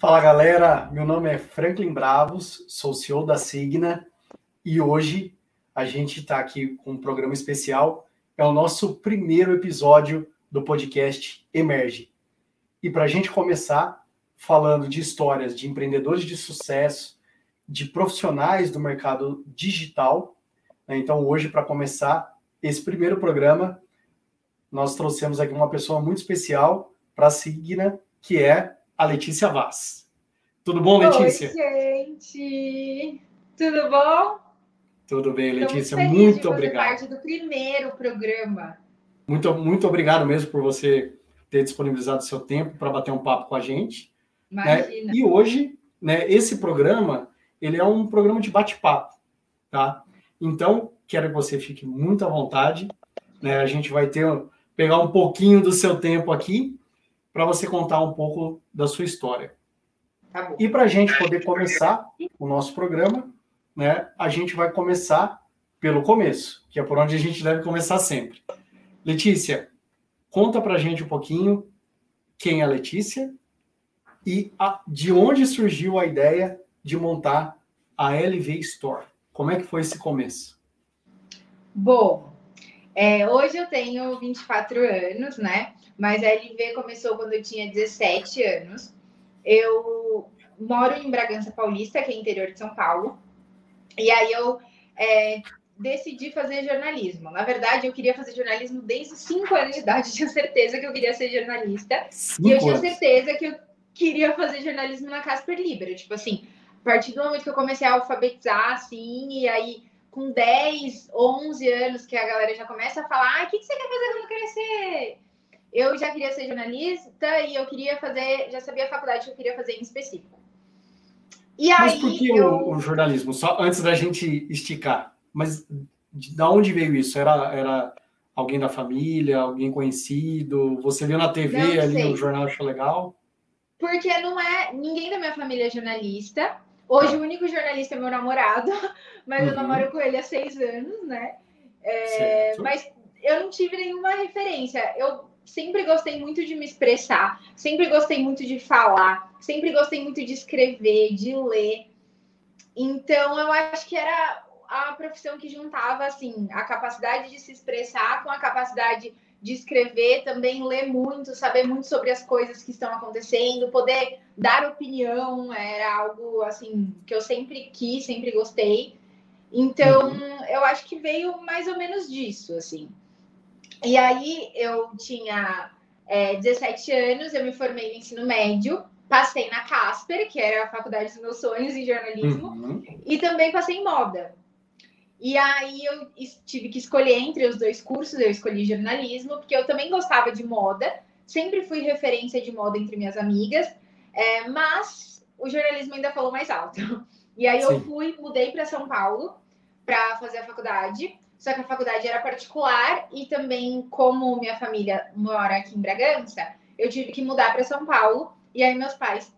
Fala galera, meu nome é Franklin Bravos, sou CEO da Signa e hoje a gente está aqui com um programa especial. É o nosso primeiro episódio do podcast Emerge. E para a gente começar falando de histórias de empreendedores de sucesso, de profissionais do mercado digital. Né? Então, hoje, para começar esse primeiro programa, nós trouxemos aqui uma pessoa muito especial para a Signa, que é a Letícia Vaz. Tudo bom, Letícia? Oi, gente! Tudo bom? Tudo bem, Letícia. Muito obrigado. parte do primeiro programa. Muito, muito obrigado mesmo por você ter disponibilizado seu tempo para bater um papo com a gente. Né? E hoje, né, esse programa, ele é um programa de bate-papo, tá? Então, quero que você fique muito à vontade. Né? A gente vai ter pegar um pouquinho do seu tempo aqui para você contar um pouco da sua história. Tá e para a gente poder começar o nosso programa, né, a gente vai começar pelo começo, que é por onde a gente deve começar sempre. Letícia, conta para a gente um pouquinho quem é a Letícia e a, de onde surgiu a ideia de montar a LV Store. Como é que foi esse começo? Bom, é, hoje eu tenho 24 anos, né? Mas a LV começou quando eu tinha 17 anos. Eu moro em Bragança Paulista, que é interior de São Paulo. E aí eu é, decidi fazer jornalismo. Na verdade, eu queria fazer jornalismo desde os 5 anos de idade. Eu tinha certeza que eu queria ser jornalista. E eu tinha certeza que eu queria fazer jornalismo na Casper Libera. Tipo assim, a partir do momento que eu comecei a alfabetizar, assim, e aí com 10, 11 anos, que a galera já começa a falar: ah, o que, que você quer fazer quando crescer? Eu já queria ser jornalista e eu queria fazer, já sabia a faculdade que eu queria fazer em específico. E mas aí, por que eu... o, jornalismo? Só antes da gente esticar. Mas de, de onde veio isso? Era, era alguém da família, alguém conhecido? Você viu na TV não ali o jornal achou legal? Porque não é ninguém da minha família é jornalista. Hoje o único jornalista é meu namorado, mas uhum. eu namoro com ele há seis anos, né? É, mas eu não tive nenhuma referência. Eu sempre gostei muito de me expressar, sempre gostei muito de falar, sempre gostei muito de escrever, de ler. Então, eu acho que era a profissão que juntava assim a capacidade de se expressar com a capacidade de escrever, também ler muito, saber muito sobre as coisas que estão acontecendo, poder dar opinião, era algo assim que eu sempre quis, sempre gostei. Então, uhum. eu acho que veio mais ou menos disso, assim. E aí eu tinha é, 17 anos, eu me formei no ensino médio, passei na Casper, que era a faculdade dos meus sonhos em jornalismo, uhum. e também passei em moda. E aí eu tive que escolher entre os dois cursos, eu escolhi jornalismo, porque eu também gostava de moda, sempre fui referência de moda entre minhas amigas, é, mas o jornalismo ainda falou mais alto. E aí Sim. eu fui, mudei para São Paulo para fazer a faculdade. Só que a faculdade era particular e também, como minha família mora aqui em Bragança, eu tive que mudar para São Paulo. E aí, meus pais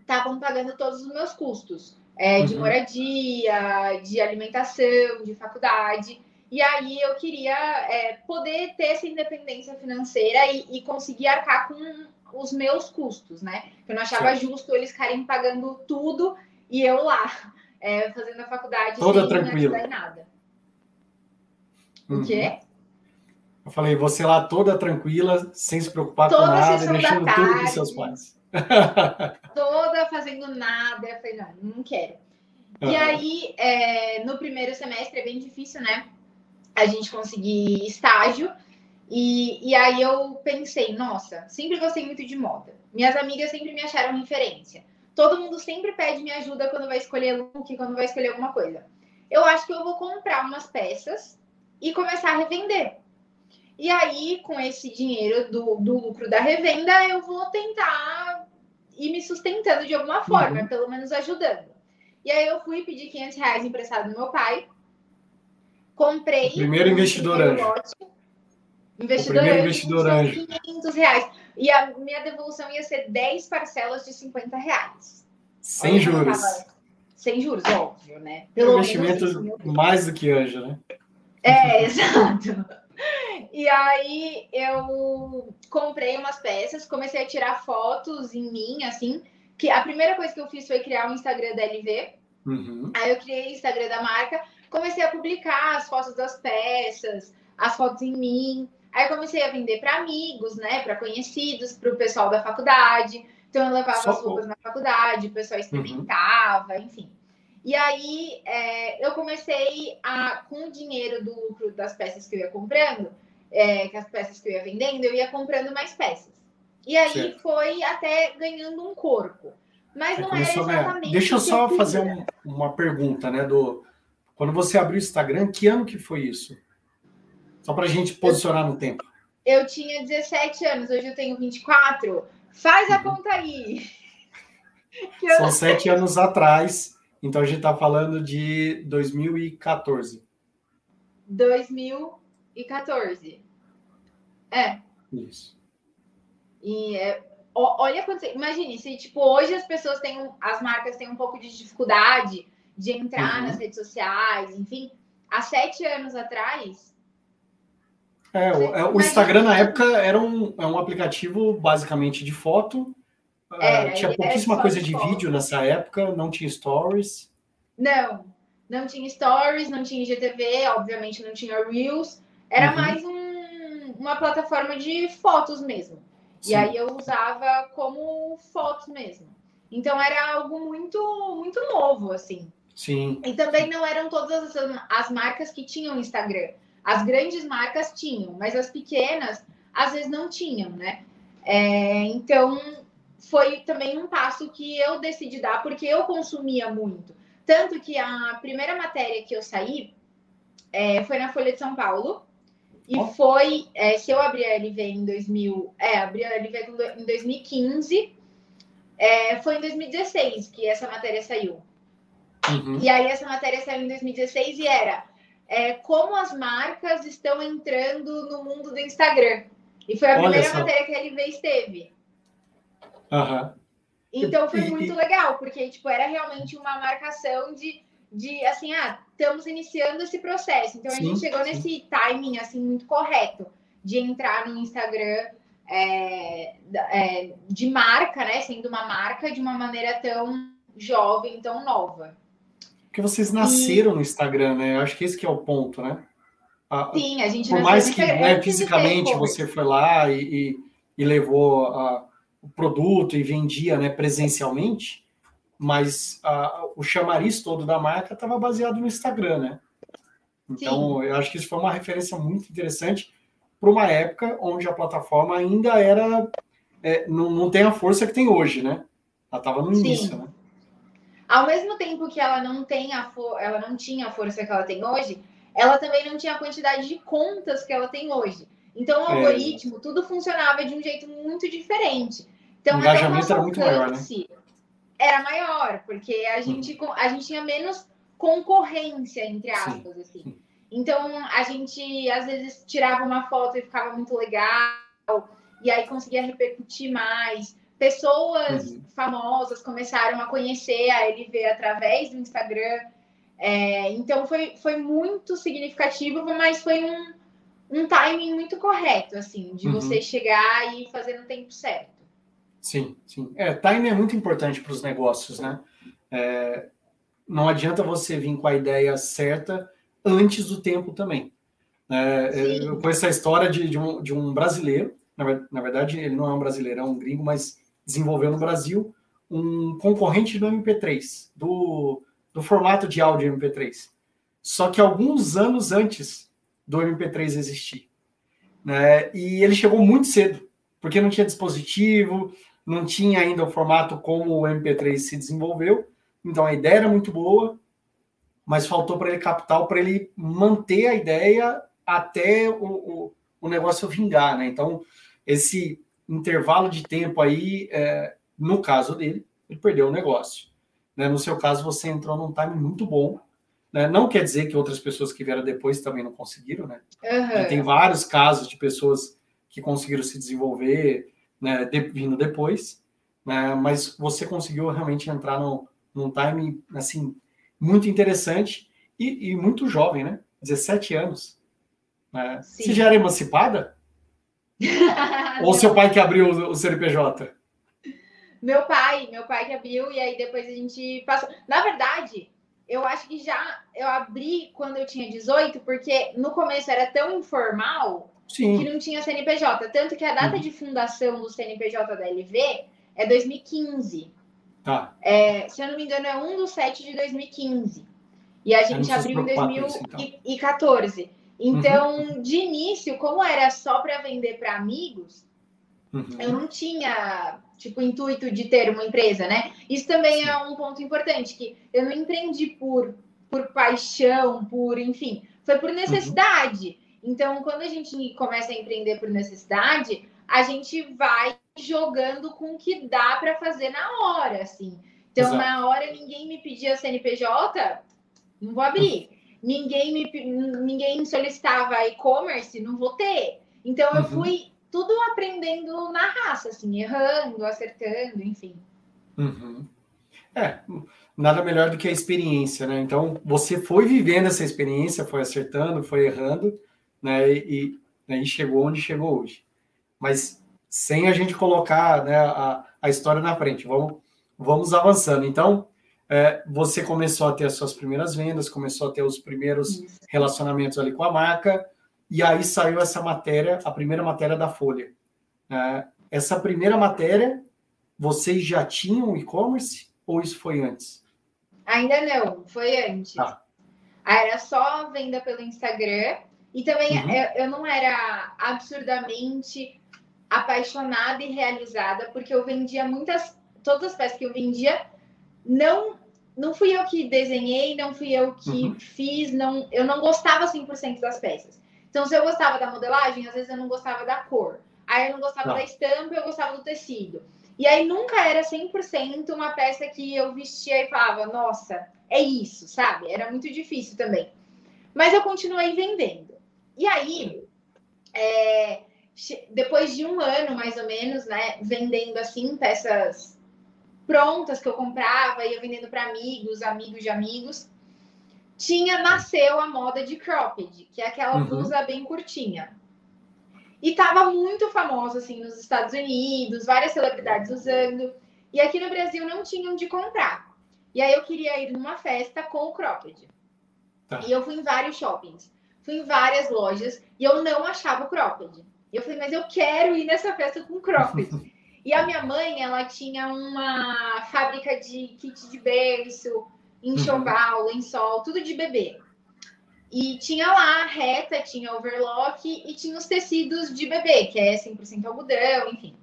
estavam pagando todos os meus custos é, de uhum. moradia, de alimentação, de faculdade. E aí eu queria é, poder ter essa independência financeira e, e, conseguir arcar com os meus custos, né? Eu não achava Sim. justo eles ficarem pagando tudo e eu lá, é, fazendo a faculdade Toda tranquila. não O quê? Uhum. Eu falei, você lá toda tranquila, sem se preocupar toda com nada, deixando tudo com seus pais. toda fazendo nada. Eu falei, não, não quero. Uhum. E aí, é, no primeiro semestre é bem difícil, né? A gente conseguir estágio. E, e aí eu pensei, nossa, sempre gostei muito de moda. Minhas amigas sempre me acharam referência. Todo mundo sempre pede minha ajuda quando vai escolher look, quando vai escolher alguma coisa. Eu acho que eu vou comprar umas peças e começar a revender. E aí, com esse dinheiro do, do lucro da revenda, eu vou tentar ir me sustentando de alguma forma, uhum. pelo menos ajudando. E aí eu fui pedir 500 reais emprestado do meu pai. Comprei. O primeiro investidor anjo. Investidor o primeiro investidor anjo. 500 reais. E a minha devolução ia ser 10 parcelas de 50 reais. Sem Olha, juros. Sem juros, óbvio, né? Pelo investimento mais do que anjo, né? É, exato. E aí eu comprei umas peças, comecei a tirar fotos em mim, assim, que a primeira coisa que eu fiz foi criar um Instagram da LV. Uhum. Aí eu criei o Instagram da marca, comecei a publicar as fotos das peças, as fotos em mim. Aí comecei a vender para amigos, né, para conhecidos, para o pessoal da faculdade. Então eu levava Só as roupas na faculdade, o pessoal uhum. experimentava, uhum. enfim. E aí é, eu comecei a, com o dinheiro do lucro das peças que eu ia comprando, é, que as peças que eu ia vendendo, eu ia comprando mais peças. E aí certo. foi até ganhando um corpo. Mas é, não era exatamente. Deixa eu só fazer um, uma pergunta, né? Do quando você abriu o Instagram, que ano que foi isso? Só para a gente posicionar no tempo. Eu tinha 17 anos, hoje eu tenho 24. Faz a uhum. conta aí. São sete anos atrás. Então a gente está falando de 2014. 2014. É. Isso. E é, olha quando você, imagine se tipo hoje as pessoas têm as marcas têm um pouco de dificuldade de entrar uhum. nas redes sociais, enfim, há sete anos atrás. É, o, é, o Instagram na época era um, é um aplicativo basicamente de foto. É, tinha pouquíssima coisa de, de vídeo nessa época, não tinha stories. Não, não tinha stories, não tinha IGTV, obviamente não tinha Reels. Era uhum. mais um, uma plataforma de fotos mesmo. Sim. E aí eu usava como fotos mesmo. Então era algo muito, muito novo, assim. Sim. E também não eram todas as, as marcas que tinham Instagram. As grandes marcas tinham, mas as pequenas às vezes não tinham, né? É, então foi também um passo que eu decidi dar porque eu consumia muito. Tanto que a primeira matéria que eu saí é, foi na Folha de São Paulo. E oh. foi, é, se eu abri a LV em 2000, é, abri a LV em 2015, é, foi em 2016 que essa matéria saiu. Uhum. E aí essa matéria saiu em 2016 e era é, como as marcas estão entrando no mundo do Instagram. E foi a Olha primeira só. matéria que a LV esteve. Uhum. Então foi muito legal, porque tipo, era realmente uma marcação de de assim, ah, estamos iniciando esse processo. Então sim, a gente chegou sim. nesse timing assim muito correto de entrar no Instagram é, é, de marca, né? Sendo uma marca de uma maneira tão jovem, tão nova. Porque vocês nasceram e... no Instagram, né? Eu acho que esse que é o ponto, né? A, Sim, a gente Por mais que né, fisicamente você foi lá e, e, e levou a, o produto e vendia né, presencialmente, mas a, o chamariz todo da marca estava baseado no Instagram, né? Então, Sim. eu acho que isso foi uma referência muito interessante para uma época onde a plataforma ainda era. É, não, não tem a força que tem hoje, né? Ela estava no início, Sim. né? Ao mesmo tempo que ela não, tem a ela não tinha a força que ela tem hoje, ela também não tinha a quantidade de contas que ela tem hoje. Então, o é. algoritmo, tudo funcionava de um jeito muito diferente. Então, o engajamento era muito maior, né? era maior, porque a gente, a gente tinha menos concorrência, entre aspas, Sim. assim. Então, a gente, às vezes, tirava uma foto e ficava muito legal, e aí conseguia repercutir mais. Pessoas uhum. famosas começaram a conhecer a LV através do Instagram. É, então, foi, foi muito significativo, mas foi um, um timing muito correto, assim, de uhum. você chegar e fazer no tempo certo. Sim, sim. É, time é muito importante para os negócios, né? É, não adianta você vir com a ideia certa antes do tempo também. É, eu conheço a história de, de, um, de um brasileiro, na, na, verdade ele não é um brasileiro, é um gringo, mas desenvolveu no Brasil um concorrente do MP3, do, do formato de áudio MP3. Só que alguns anos antes do MP3 existir. Né? E ele chegou muito cedo, porque não tinha dispositivo, não tinha ainda o formato como o MP3 se desenvolveu, então a ideia era muito boa, mas faltou para ele capital para ele manter a ideia até o, o, o, negócio vingar, né? Então, esse intervalo de tempo aí, é, no caso dele, ele perdeu o negócio. Né? No seu caso, você entrou num time muito bom. Né? Não quer dizer que outras pessoas que vieram depois também não conseguiram, né? Uhum. Tem vários casos de pessoas que conseguiram se desenvolver, né, de, vindo depois, né, mas você conseguiu realmente entrar no, num time assim muito interessante e, e muito jovem, né? 17 anos. Né? Você já era emancipada? Ou seu pai que abriu o, o CNPJ? Meu pai, meu pai que abriu, e aí depois a gente passou. Na verdade, eu acho que já eu abri quando eu tinha 18, porque no começo era tão informal Sim. que não tinha CNPJ. Tanto que a data uhum. de fundação do CNPJ da LV é 2015. Tá. É, se eu não me engano, é 1 do 7 de 2015. E a gente abriu em 2014. Então, uhum. de início, como era só para vender para amigos, uhum. eu não tinha tipo intuito de ter uma empresa, né? Isso também é um ponto importante que eu não empreendi por por paixão, por enfim, foi por necessidade. Uhum. Então, quando a gente começa a empreender por necessidade, a gente vai jogando com o que dá para fazer na hora, assim. Então, Exato. na hora ninguém me pedia CNPJ, não vou abrir. Ninguém me ninguém solicitava e-commerce, não vou ter. Então, eu uhum. fui tudo aprendendo na raça, assim, errando, acertando, enfim. Uhum. É, nada melhor do que a experiência, né? Então, você foi vivendo essa experiência, foi acertando, foi errando, né? E, e, e chegou onde chegou hoje. Mas sem a gente colocar né, a, a história na frente, vamos, vamos avançando. Então, é, você começou a ter as suas primeiras vendas, começou a ter os primeiros relacionamentos ali com a marca, e aí saiu essa matéria, a primeira matéria da Folha. É, essa primeira matéria, vocês já tinham e-commerce ou isso foi antes? Ainda não, foi antes. Ah. Era só venda pelo Instagram e também uhum. eu, eu não era absurdamente apaixonada e realizada porque eu vendia muitas, todas as peças que eu vendia não não fui eu que desenhei, não fui eu que uhum. fiz, não, eu não gostava 100% das peças. Então, se eu gostava da modelagem, às vezes eu não gostava da cor. Aí eu não gostava não. da estampa, eu gostava do tecido. E aí nunca era 100% uma peça que eu vestia e falava, nossa, é isso, sabe? Era muito difícil também. Mas eu continuei vendendo. E aí, é, depois de um ano, mais ou menos, né, vendendo assim, peças prontas que eu comprava, ia vendendo para amigos, amigos de amigos, tinha nasceu a moda de cropped, que é aquela uhum. blusa bem curtinha. E tava muito famosa assim nos Estados Unidos, várias celebridades usando. E aqui no Brasil não tinham de comprar. E aí eu queria ir numa festa com o cropped. Tá. E eu fui em vários shoppings, fui em várias lojas e eu não achava o cropped. E eu falei, mas eu quero ir nessa festa com cropped. e a minha mãe, ela tinha uma fábrica de kit de berço, enxoval, lençol, tudo de bebê. E tinha lá reta, tinha overlock e tinha os tecidos de bebê, que é 100% algodão, enfim.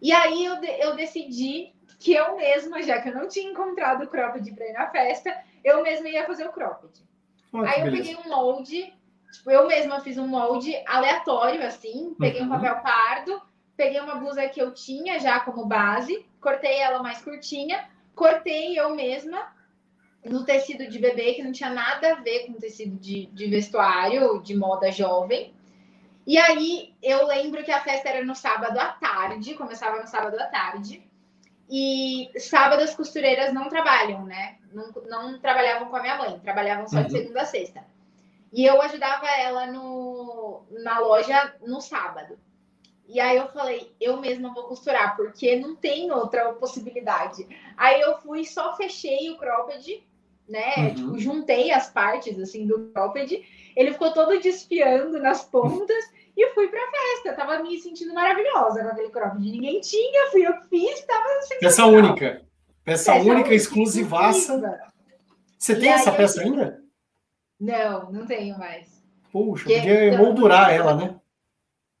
E aí eu, eu decidi que eu mesma, já que eu não tinha encontrado o cropped para ir na festa, eu mesma ia fazer o cropped. Oh, aí eu beleza. peguei um molde, tipo, eu mesma fiz um molde aleatório, assim, peguei uhum. um papel pardo, peguei uma blusa que eu tinha já como base, cortei ela mais curtinha, cortei eu mesma no tecido de bebê, que não tinha nada a ver com tecido de, de vestuário, de moda jovem. E aí eu lembro que a festa era no sábado à tarde, começava no sábado à tarde. E sábado as costureiras não trabalham, né? Não, não trabalhavam com a minha mãe, trabalhavam só uhum. de segunda a sexta. E eu ajudava ela no, na loja no sábado. E aí eu falei, eu mesma vou costurar, porque não tem outra possibilidade. Aí eu fui, só fechei o cropped né? Uhum. Tipo, juntei as partes assim do cropped. Ele ficou todo desfiando nas pontas e fui pra festa. Tava me sentindo maravilhosa com aquele cropped. Ninguém tinha, fui eu que fiz, tava Peça única. Peça, peça única, exclusivaça. Você tem essa peça ainda? Não, não tenho mais. Puxa, Porque, podia então, moldurar ela, né?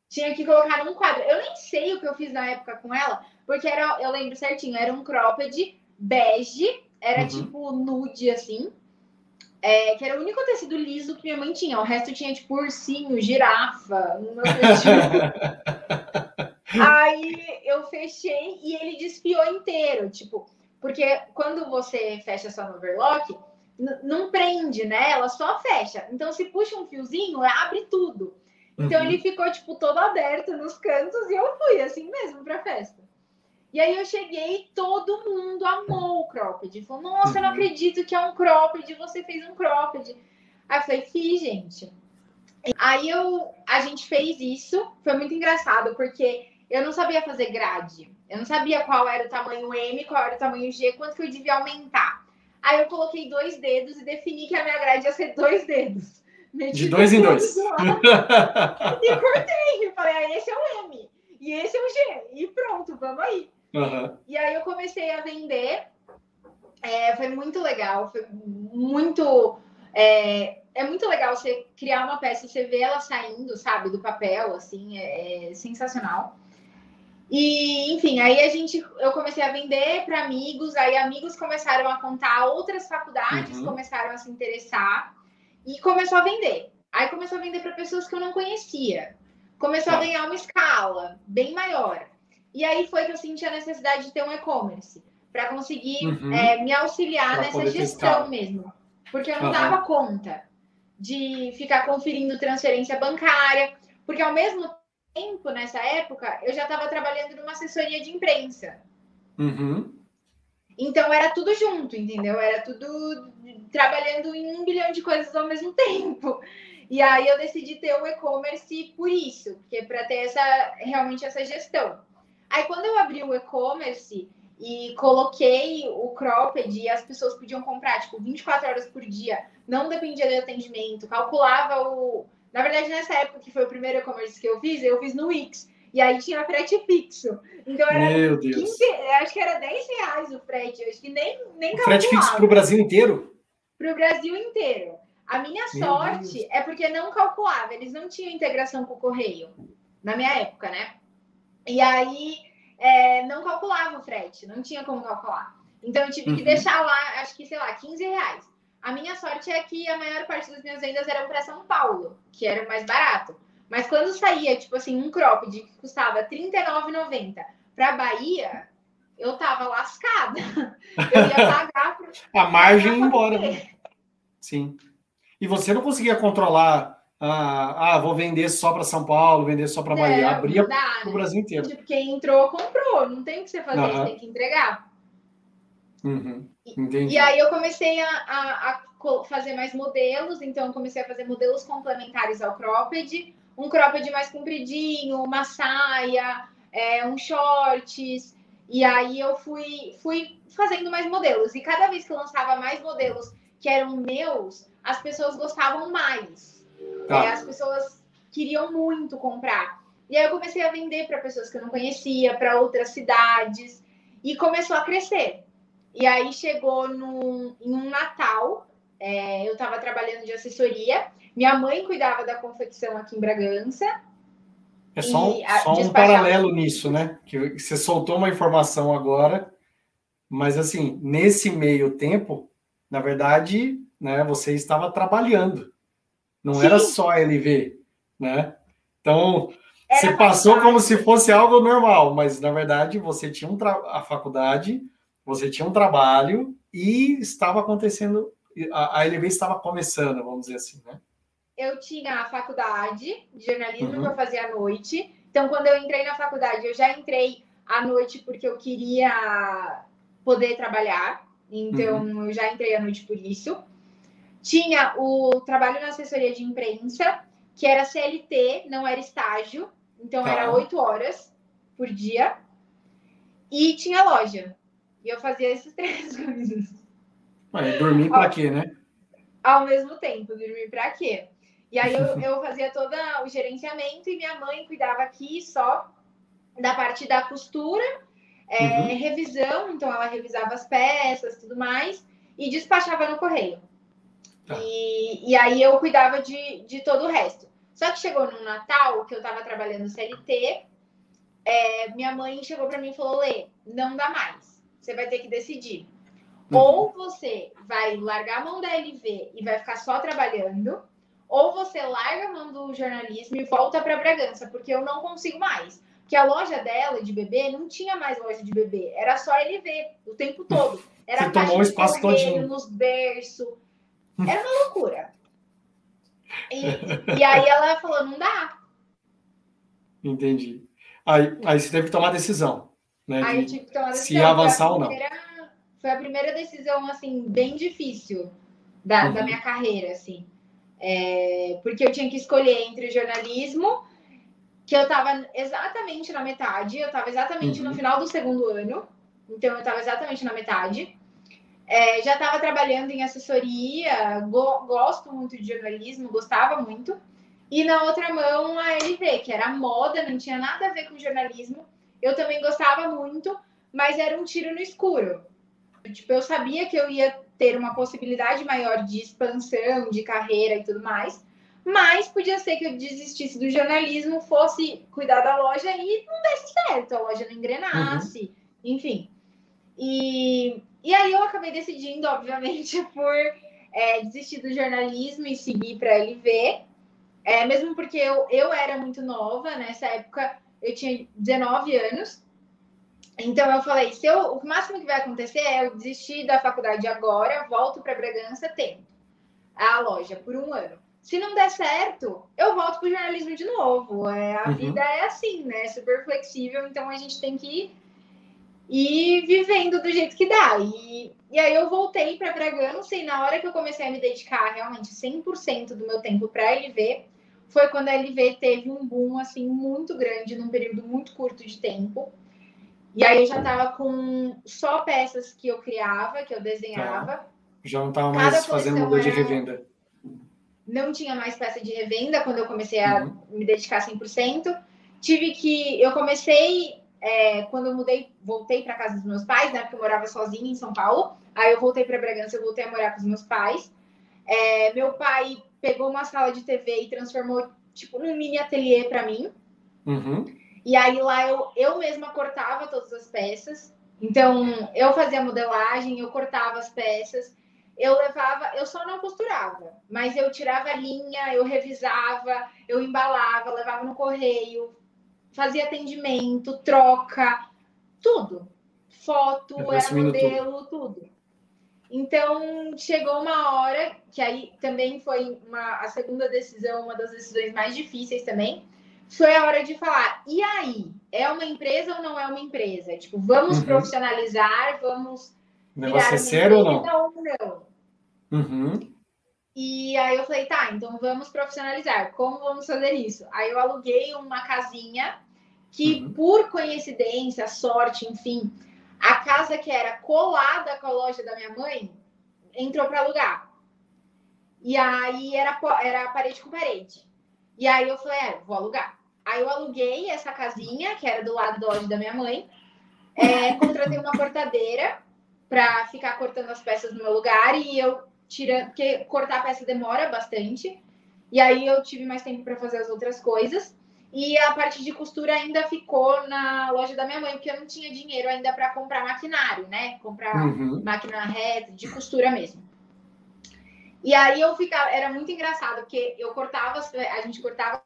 Tinha que colocar num quadro. Eu nem sei o que eu fiz na época com ela, porque era, eu lembro certinho, era um cropped bege era uhum. tipo nude, assim. É, que era o único tecido liso que minha mãe tinha. O resto tinha, tipo, ursinho, girafa. Aí eu fechei e ele desfiou inteiro, tipo, porque quando você fecha só no overlock, não prende, né? Ela só fecha. Então, se puxa um fiozinho, abre tudo. Então, uhum. ele ficou, tipo, todo aberto nos cantos e eu fui assim mesmo pra festa. E aí eu cheguei e todo mundo amou o cropped. Falou, nossa, eu não uhum. acredito que é um cropped, você fez um cropped. Aí eu falei, fiz, gente. Aí eu, a gente fez isso, foi muito engraçado, porque eu não sabia fazer grade. Eu não sabia qual era o tamanho M, qual era o tamanho G, quanto que eu devia aumentar. Aí eu coloquei dois dedos e defini que a minha grade ia ser dois dedos. Medi de dois em dois. e cortei. Falei, ah, esse é o M. E esse é o G. E pronto, vamos aí. Uhum. E aí eu comecei a vender. É, foi muito legal. Foi muito. É, é muito legal você criar uma peça, você vê ela saindo, sabe, do papel, assim, é, é sensacional. E, enfim, aí a gente, eu comecei a vender para amigos, aí amigos começaram a contar, outras faculdades uhum. começaram a se interessar e começou a vender. Aí começou a vender para pessoas que eu não conhecia. Começou tá. a ganhar uma escala bem maior. E aí foi que eu senti a necessidade de ter um e-commerce para conseguir uhum. é, me auxiliar pra nessa gestão mesmo. Porque eu não uhum. dava conta de ficar conferindo transferência bancária, porque ao mesmo tempo, nessa época, eu já estava trabalhando numa assessoria de imprensa. Uhum. Então era tudo junto, entendeu? Era tudo trabalhando em um bilhão de coisas ao mesmo tempo. E aí eu decidi ter o e-commerce por isso, porque para ter essa realmente essa gestão. Aí quando eu abri o e-commerce e coloquei o cropped e as pessoas podiam comprar tipo 24 horas por dia, não dependia do atendimento, calculava o na verdade, nessa época que foi o primeiro e-commerce que eu fiz, eu fiz no Wix. E aí tinha frete fixo. Então era Meu Deus. 15, acho que era 10 reais o frete. Acho que nem, nem o Frete fixo para o Brasil inteiro? Para o Brasil inteiro. A minha Meu sorte Deus. é porque não calculava, eles não tinham integração com o correio, na minha época, né? E aí é, não calculava o frete, não tinha como calcular. Então eu tive uhum. que deixar lá, acho que, sei lá, 15 reais. A minha sorte é que a maior parte das minhas vendas eram para São Paulo, que era mais barato. Mas quando saía, tipo assim, um cropped que custava R$39,90 para Bahia, eu tava lascada. Eu ia pagar. A margem ia embora. Sim. E você não conseguia controlar. Ah, ah vou vender só para São Paulo, vender só para Bahia. É, Abria para o Brasil inteiro. Tipo, quem entrou, comprou. Não tem o que você fazer, uhum. você tem que entregar. Uhum. E aí eu comecei a, a, a, fazer mais modelos, então comecei a fazer modelos complementares ao cropped, um cropped mais compridinho, uma saia, é, um shorts, e aí eu fui, fui fazendo mais modelos. E cada vez que eu lançava mais modelos que eram meus, as pessoas gostavam mais. Tá. É, as pessoas queriam muito comprar. E aí eu comecei a vender para pessoas que eu não conhecia, para outras cidades, e começou a crescer. E aí chegou num, em um Natal, é, eu estava trabalhando de assessoria, minha mãe cuidava da confecção aqui em Bragança. É só um, só um paralelo nisso, né? Que você soltou uma informação agora, mas assim, nesse meio tempo, na verdade, né, você estava trabalhando. Não Sim. era só LV, né? Então, era você passou como se fosse algo normal, mas na verdade você tinha um a faculdade você tinha um trabalho e estava acontecendo, a, a LV estava começando, vamos dizer assim, né? Eu tinha a faculdade de jornalismo uhum. que eu fazia à noite. Então, quando eu entrei na faculdade, eu já entrei à noite porque eu queria poder trabalhar. Então, uhum. eu já entrei à noite por isso. Tinha o trabalho na assessoria de imprensa, que era CLT, não era estágio. Então, tá. era oito horas por dia. E tinha loja. E eu fazia esses três coisas. Mas dormir para quê, né? Ao mesmo tempo, dormir para quê? E aí eu, eu fazia todo o gerenciamento e minha mãe cuidava aqui só da parte da costura, é, uhum. revisão, então ela revisava as peças, tudo mais, e despachava no correio. Tá. E, e aí eu cuidava de, de todo o resto. Só que chegou no Natal, que eu estava trabalhando CLT, é, minha mãe chegou para mim e falou: Lê, não dá mais você vai ter que decidir. Uhum. Ou você vai largar a mão da LV e vai ficar só trabalhando, ou você larga a mão do jornalismo e volta para Bragança, porque eu não consigo mais. Porque a loja dela de bebê não tinha mais loja de bebê, era só LV o tempo todo. Era você tomou o espaço todo nos berços. Era uma loucura. E, e aí ela falou: não dá. Entendi. Aí, aí você teve que tomar a decisão. Né, Aí eu tive que tomar se avançar ou não. Foi a primeira decisão, assim, bem difícil da, uhum. da minha carreira, assim. É, porque eu tinha que escolher entre o jornalismo, que eu estava exatamente na metade, eu estava exatamente uhum. no final do segundo ano, então eu estava exatamente na metade. É, já estava trabalhando em assessoria, go gosto muito de jornalismo, gostava muito. E na outra mão a LV, que era moda, não tinha nada a ver com jornalismo. Eu também gostava muito, mas era um tiro no escuro. Tipo, eu sabia que eu ia ter uma possibilidade maior de expansão, de carreira e tudo mais, mas podia ser que eu desistisse do jornalismo, fosse cuidar da loja e não desse certo, a loja não engrenasse, uhum. enfim. E, e aí eu acabei decidindo, obviamente, por é, desistir do jornalismo e seguir para a LV, é, mesmo porque eu, eu era muito nova, nessa época eu tinha 19 anos, então eu falei, se eu, o máximo que vai acontecer é eu desistir da faculdade agora, volto para Bragança, tento a loja por um ano. Se não der certo, eu volto para o jornalismo de novo. É, a uhum. vida é assim, né? Super flexível, então a gente tem que ir vivendo do jeito que dá. E, e aí eu voltei para Bragança e na hora que eu comecei a me dedicar realmente 100% do meu tempo para a LV, foi quando a LV teve um boom assim muito grande num período muito curto de tempo. E aí eu já estava com só peças que eu criava, que eu desenhava. Tá. Já não estava mais fazendo de revenda não tinha mais peça de revenda quando eu comecei a uhum. me dedicar 100%. Tive que. Eu comecei. É, quando eu mudei, voltei para casa dos meus pais, né? Porque eu morava sozinha em São Paulo. Aí eu voltei para Bragança, eu voltei a morar com os meus pais. É, meu pai pegou uma sala de TV e transformou, tipo, num mini ateliê para mim. Uhum. E aí lá eu, eu mesma cortava todas as peças. Então, eu fazia modelagem, eu cortava as peças eu levava, eu só não costurava, mas eu tirava a linha, eu revisava, eu embalava, levava no correio, fazia atendimento, troca, tudo. Foto, era modelo, tudo. tudo. Então, chegou uma hora, que aí também foi uma, a segunda decisão, uma das decisões mais difíceis também, foi a hora de falar, e aí? É uma empresa ou não é uma empresa? Tipo, vamos uhum. profissionalizar, vamos... O negócio é sério ou não? Não, não. Uhum. E aí eu falei, tá, então vamos profissionalizar. Como vamos fazer isso? Aí eu aluguei uma casinha que, uhum. por coincidência, sorte, enfim, a casa que era colada com a loja da minha mãe entrou para alugar. E aí era, era parede com parede. E aí eu falei, é, vou alugar. Aí eu aluguei essa casinha, que era do lado da loja da minha mãe. É, contratei uma cortadeira para ficar cortando as peças no meu lugar e eu tirando, porque cortar a peça demora bastante. E aí eu tive mais tempo para fazer as outras coisas. E a parte de costura ainda ficou na loja da minha mãe, porque eu não tinha dinheiro ainda para comprar maquinário, né? Comprar uhum. máquina reta, de costura mesmo. E aí eu ficava, era muito engraçado, porque eu cortava, a gente cortava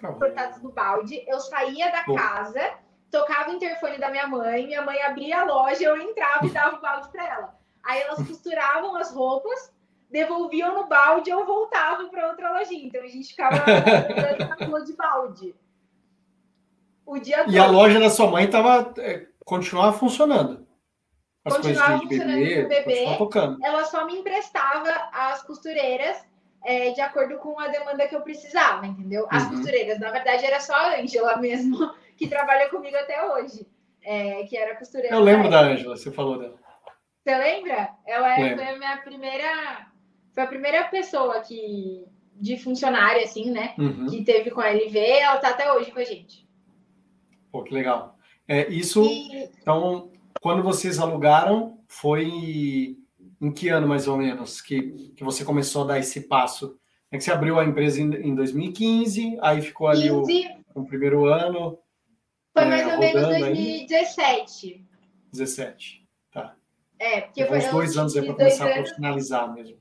cortados no balde, eu saía da casa tocava o interfone da minha mãe, minha mãe abria a loja, eu entrava e dava o balde para ela. Aí elas costuravam as roupas, devolviam no balde e eu voltava para outra lojinha. Então a gente ficava na rua de balde. O dia e a loja da sua mãe tava, é, continuava funcionando. As continuava coisas de funcionando bebê, bebê tocando. Ela só me emprestava as costureiras é, de acordo com a demanda que eu precisava, entendeu? As uhum. costureiras, na verdade, era só a Angela mesmo que trabalha comigo até hoje, é, que era costureira. Eu lembro da Ângela, você falou dela. Você lembra? Ela é, foi a minha primeira. Foi a primeira pessoa que. de funcionária, assim, né? Uhum. Que teve com a LV, ela tá até hoje com a gente. Pô, que legal. É, isso. E... Então, quando vocês alugaram, foi em que ano mais ou menos que, que você começou a dar esse passo? É que você abriu a empresa em, em 2015, aí ficou ali 15... o, o primeiro ano. Foi mais é, ou menos 2017. Aí. 17, tá. É, porque foi uns dois anos aí para começar anos. a profissionalizar mesmo.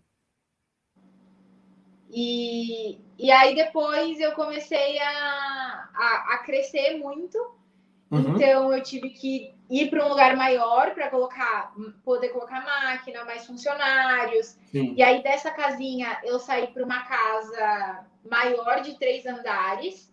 E, e aí depois eu comecei a, a, a crescer muito. Uhum. Então eu tive que ir para um lugar maior para colocar, poder colocar máquina, mais funcionários. Sim. E aí dessa casinha eu saí para uma casa maior de três andares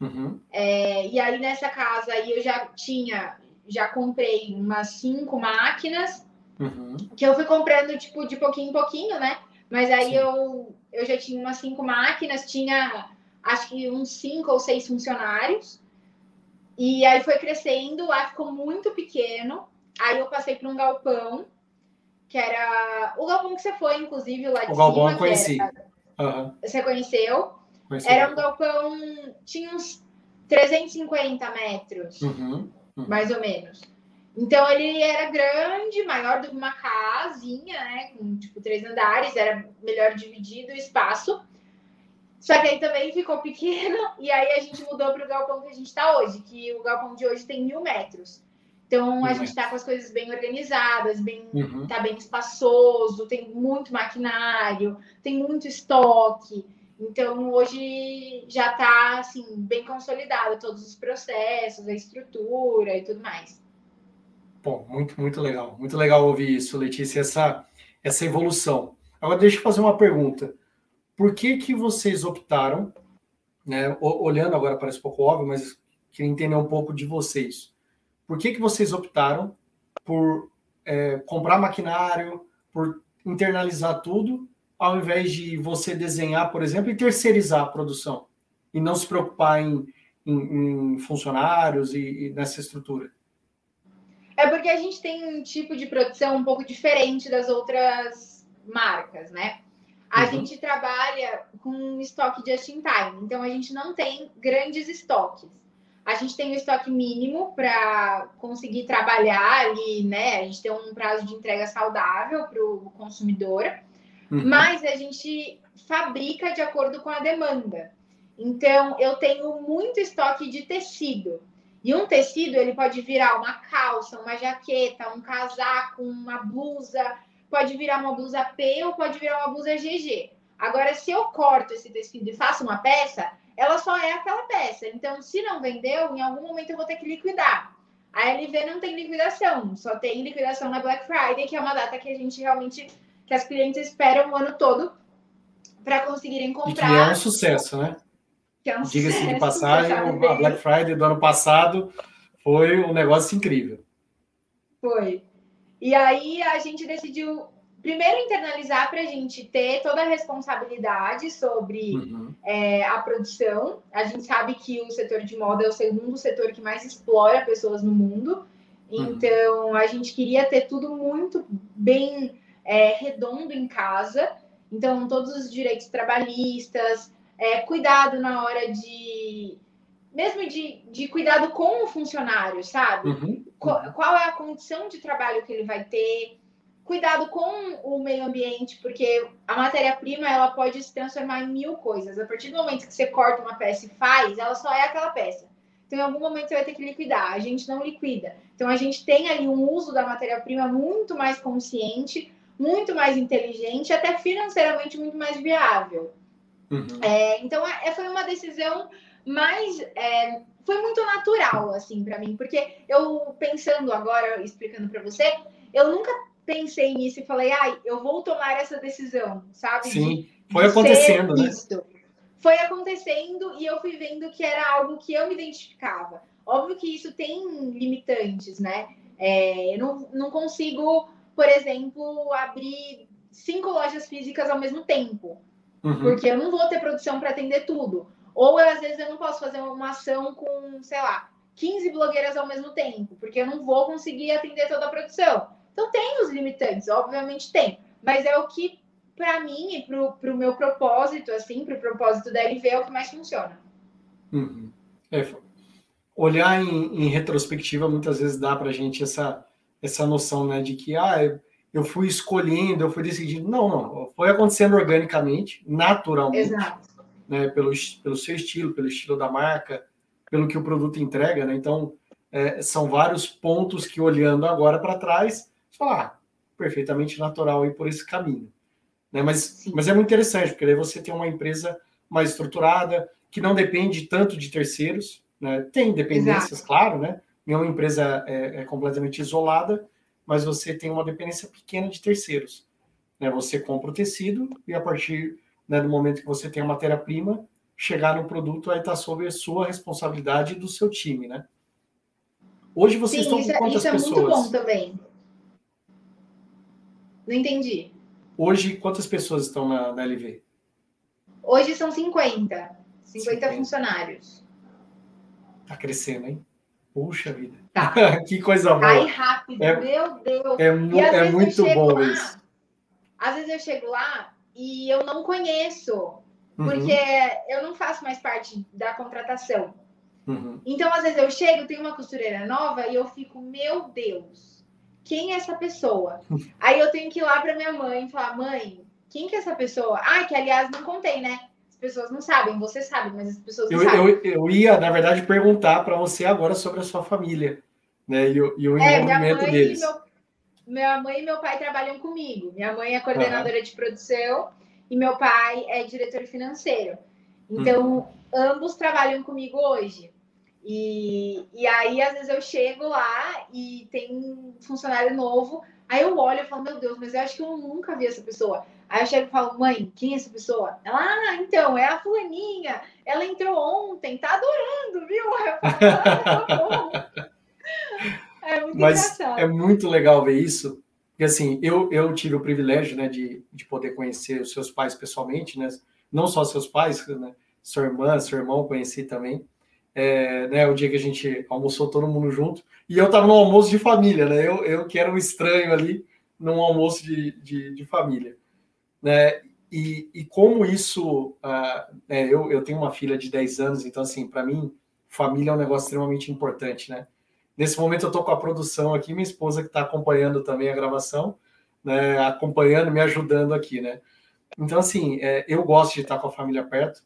Uhum. É, e aí nessa casa aí eu já tinha, já comprei umas cinco máquinas, uhum. que eu fui comprando tipo de pouquinho em pouquinho, né? Mas aí eu, eu já tinha umas cinco máquinas, tinha acho que uns cinco ou seis funcionários. E aí foi crescendo, lá ficou muito pequeno. Aí eu passei para um galpão, que era o galpão que você foi, inclusive, lá de o galpão cima. eu conheci. Uhum. Você conheceu? Era um galpão, tinha uns 350 metros, uhum. Uhum. mais ou menos. Então ele era grande, maior do que uma casinha, né? Com tipo três andares, era melhor dividido o espaço. Só que aí também ficou pequeno, e aí a gente mudou para o galpão que a gente está hoje, que o galpão de hoje tem mil metros. Então a gente está com as coisas bem organizadas, bem, uhum. tá bem espaçoso, tem muito maquinário, tem muito estoque. Então hoje já está assim bem consolidado todos os processos, a estrutura e tudo mais. Bom, muito muito legal, muito legal ouvir isso, Letícia, essa essa evolução. Agora deixa eu fazer uma pergunta por que, que vocês optaram, né, olhando agora parece pouco óbvio, mas queria entender um pouco de vocês. Por que, que vocês optaram por é, comprar maquinário, por internalizar tudo, ao invés de você desenhar, por exemplo, e terceirizar a produção, e não se preocupar em, em, em funcionários e, e nessa estrutura? É porque a gente tem um tipo de produção um pouco diferente das outras marcas, né? A uhum. gente trabalha com estoque just in time, então a gente não tem grandes estoques. A gente tem o estoque mínimo para conseguir trabalhar ali, né? A gente tem um prazo de entrega saudável para o consumidor, uhum. mas a gente fabrica de acordo com a demanda. Então, eu tenho muito estoque de tecido. E um tecido, ele pode virar uma calça, uma jaqueta, um casaco, uma blusa, pode virar uma blusa P ou pode virar uma blusa GG. Agora, se eu corto esse tecido e faço uma peça, ela só é aquela peça. Então, se não vendeu, em algum momento eu vou ter que liquidar. A LV não tem liquidação, só tem liquidação na Black Friday, que é uma data que a gente realmente, que as clientes esperam o ano todo para conseguirem comprar. E que é um sucesso, né? É um Diga-se de passagem, a Black Friday do ano passado foi um negócio incrível. Foi. E aí a gente decidiu primeiro internalizar para a gente ter toda a responsabilidade sobre uhum. é, a produção. A gente sabe que o setor de moda é o segundo setor que mais explora pessoas no mundo. Uhum. Então a gente queria ter tudo muito bem é, redondo em casa. Então, todos os direitos trabalhistas, é, cuidado na hora de mesmo de, de cuidado com o funcionário, sabe? Uhum. Qual, qual, é a condição de trabalho que ele vai ter? Cuidado com o meio ambiente, porque a matéria-prima ela pode se transformar em mil coisas. A partir do momento que você corta uma peça e faz, ela só é aquela peça. Então, em algum momento você vai ter que liquidar. A gente não liquida. Então, a gente tem ali um uso da matéria-prima muito mais consciente, muito mais inteligente, até financeiramente muito mais viável. Uhum. É, então, é, foi uma decisão mas é, foi muito natural, assim, para mim, porque eu pensando agora, explicando para você, eu nunca pensei nisso e falei, ai, eu vou tomar essa decisão, sabe? Sim, de, foi de acontecendo, né? Foi acontecendo e eu fui vendo que era algo que eu me identificava. Óbvio que isso tem limitantes, né? É, eu não, não consigo, por exemplo, abrir cinco lojas físicas ao mesmo tempo, uhum. porque eu não vou ter produção para atender tudo. Ou às vezes eu não posso fazer uma ação com, sei lá, 15 blogueiras ao mesmo tempo, porque eu não vou conseguir atender toda a produção. Então tem os limitantes, obviamente tem, mas é o que para mim e para o meu propósito, assim, para o propósito da LV é o que mais funciona. Uhum. É, olhar em, em, retrospectiva muitas vezes dá para a gente essa essa noção, né, de que ah, eu fui escolhendo, eu fui decidindo. Não, não, foi acontecendo organicamente, naturalmente. Exato né, pelo, pelo seu estilo, pelo estilo da marca, pelo que o produto entrega, né? Então, é, são vários pontos que, olhando agora para trás, falar ah, perfeitamente natural ir por esse caminho. Né? Mas, mas é muito interessante, porque daí você tem uma empresa mais estruturada, que não depende tanto de terceiros, né? tem dependências, Exato. claro, né? Nenhuma empresa é, é, completamente isolada, mas você tem uma dependência pequena de terceiros. Né? Você compra o tecido e a partir né, no momento que você tem a matéria-prima, chegar no produto aí está sob a sua responsabilidade do seu time, né? Hoje vocês Sim, estão com é, quantas isso pessoas? Isso é muito bom também. Não entendi. Hoje, quantas pessoas estão na, na LV? Hoje são 50. 50, 50. funcionários. Tá crescendo, hein? Puxa vida. Tá. que coisa boa. Cai rápido, é, meu Deus. É, mu é muito bom lá, isso. Às vezes eu chego lá e eu não conheço, uhum. porque eu não faço mais parte da contratação. Uhum. Então, às vezes eu chego, tem uma costureira nova e eu fico, meu Deus, quem é essa pessoa? Aí eu tenho que ir lá para minha mãe e falar, mãe, quem que é essa pessoa? Ah, que aliás não contei, né? As pessoas não sabem, você sabe, mas as pessoas não eu, sabem. Eu, eu ia, na verdade, perguntar para você agora sobre a sua família, né? E, o, e o é, envolvimento deles. Meu, minha mãe e meu pai trabalham comigo. Minha mãe é coordenadora uhum. de produção e meu pai é diretor financeiro. Então, uhum. ambos trabalham comigo hoje. E, e aí, às vezes, eu chego lá e tem um funcionário novo. Aí eu olho e falo, meu Deus, mas eu acho que eu nunca vi essa pessoa. Aí eu chego e falo, mãe, quem é essa pessoa? Ela, ah, então, é a fulaninha. Ela entrou ontem, tá adorando, viu? Eu falo, ah, tá bom. É muito Mas engraçado. é muito legal ver isso. Porque assim, eu, eu tive o privilégio né, de, de poder conhecer os seus pais pessoalmente, né? Não só seus pais, né? Sua irmã, seu irmão conheci também. É, né, o dia que a gente almoçou todo mundo junto. E eu estava no almoço de família, né? Eu, eu que era um estranho ali num almoço de, de, de família. Né? E, e como isso. Uh, né, eu, eu tenho uma filha de 10 anos, então, assim, para mim, família é um negócio extremamente importante, né? Nesse momento eu estou com a produção aqui, minha esposa que está acompanhando também a gravação, né, acompanhando, me ajudando aqui, né? Então, assim, é, eu gosto de estar com a família perto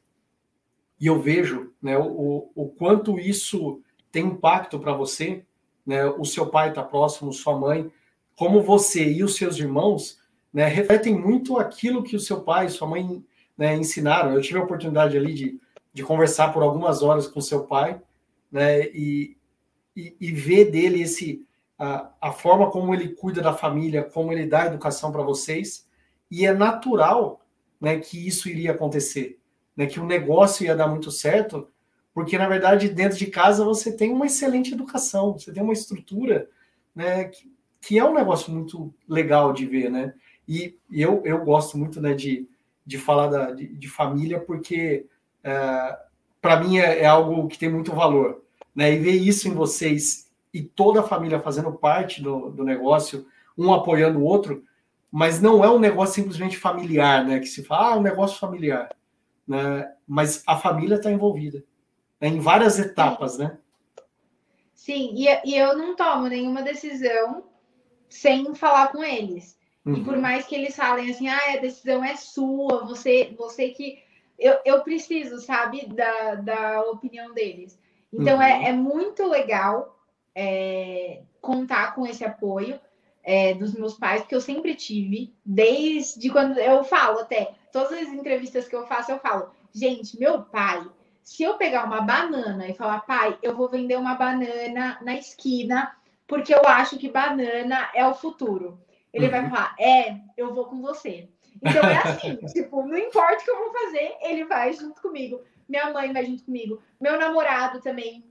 e eu vejo né, o, o quanto isso tem impacto para você, né? O seu pai está próximo, sua mãe, como você e os seus irmãos né, refletem muito aquilo que o seu pai e sua mãe né, ensinaram. Eu tive a oportunidade ali de, de conversar por algumas horas com seu pai, né, e, e, e ver dele esse a, a forma como ele cuida da família, como ele dá educação para vocês, e é natural né, que isso iria acontecer, né, que o negócio ia dar muito certo, porque na verdade dentro de casa você tem uma excelente educação, você tem uma estrutura né, que, que é um negócio muito legal de ver, né? E, eu, eu gosto muito né, de, de falar da, de, de família, porque é, para mim é, é, algo que tem muito valor né? E ver isso em vocês e toda a família fazendo parte do, do negócio, um apoiando o outro, mas não é um negócio simplesmente familiar, né? Que se fala, ah, um negócio familiar, né? Mas a família está envolvida né? em várias etapas, né? Sim, e, e eu não tomo nenhuma decisão sem falar com eles. Uhum. E por mais que eles falem assim, ah, a decisão é sua, você, você que. Eu, eu preciso, sabe, da, da opinião deles. Então, é, uhum. é, é, muito legal é, contar com esse apoio é, dos meus pais, porque eu sempre tive, desde quando eu falo até, todas as entrevistas que eu faço, eu falo, gente, meu pai, se eu pegar uma banana e falar, pai, eu vou vender uma banana na esquina, porque eu acho que banana é o futuro. Ele uhum. vai falar, é, eu vou com você. Então é assim, tipo, não importa o que eu vou fazer, ele vai junto comigo minha mãe vai junto comigo, meu namorado também.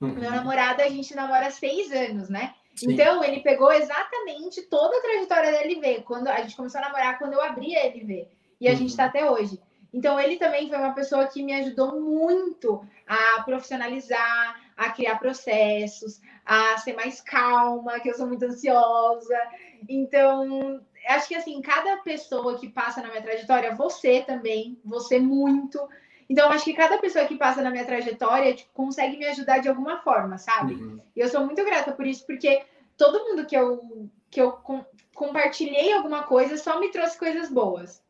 Uhum. Meu namorado, a gente namora há seis anos, né? Sim. Então, ele pegou exatamente toda a trajetória da LV. Quando a gente começou a namorar, quando eu abri a LV. E a uhum. gente está até hoje. Então, ele também foi uma pessoa que me ajudou muito a profissionalizar, a criar processos, a ser mais calma, que eu sou muito ansiosa. Então, acho que assim, cada pessoa que passa na minha trajetória, você também, você muito, então, acho que cada pessoa que passa na minha trajetória tipo, consegue me ajudar de alguma forma, sabe? Uhum. E eu sou muito grata por isso, porque todo mundo que eu, que eu com, compartilhei alguma coisa só me trouxe coisas boas.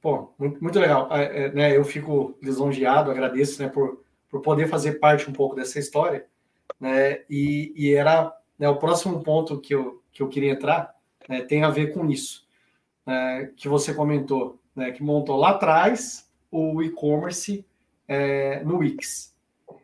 Pô, muito, legal. É, é, né, eu fico lisonjeado, agradeço né, por, por poder fazer parte um pouco dessa história. Né, e, e era né, o próximo ponto que eu, que eu queria entrar né, tem a ver com isso né, que você comentou, né, que montou lá atrás o e-commerce é, no Wix.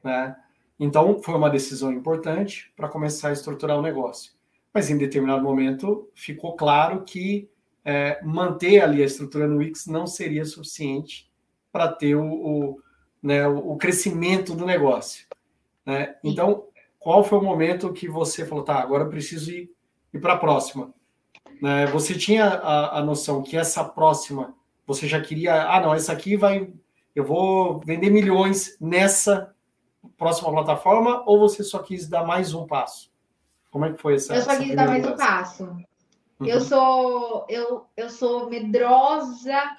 Né? Então, foi uma decisão importante para começar a estruturar o negócio. Mas, em determinado momento, ficou claro que é, manter ali a estrutura no Wix não seria suficiente para ter o, o, né, o, crescimento do negócio. Né? Então, qual foi o momento que você falou, tá, agora eu preciso ir, ir para a próxima? Né? Você tinha a, a noção que essa próxima você já queria, ah, não, essa aqui vai, eu vou vender milhões nessa próxima plataforma ou você só quis dar mais um passo? Como é que foi essa? Eu só quis dar mais um passo. Uhum. Eu sou eu, eu sou medrosa.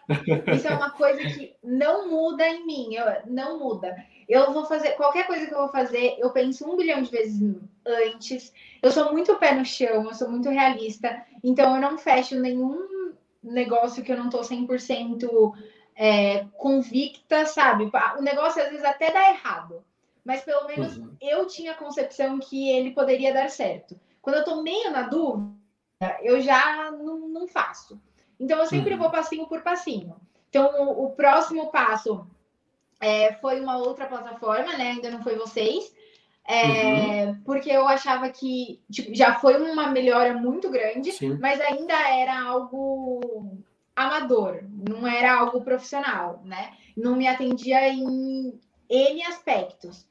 Isso é uma coisa que não muda em mim. Eu, não muda. Eu vou fazer qualquer coisa que eu vou fazer, eu penso um bilhão de vezes antes. Eu sou muito pé no chão, eu sou muito realista. Então eu não fecho nenhum negócio que eu não tô 100% é, convicta, sabe? O negócio às vezes até dá errado mas pelo menos uhum. eu tinha a concepção que ele poderia dar certo. Quando eu tô meio na dúvida, eu já não, não faço. Então eu sempre uhum. vou passinho por passinho. Então o, o próximo passo é, foi uma outra plataforma, né? Ainda não foi vocês. É, uhum. Porque eu achava que tipo, já foi uma melhora muito grande, Sim. mas ainda era algo amador, não era algo profissional, né? Não me atendia em N aspectos.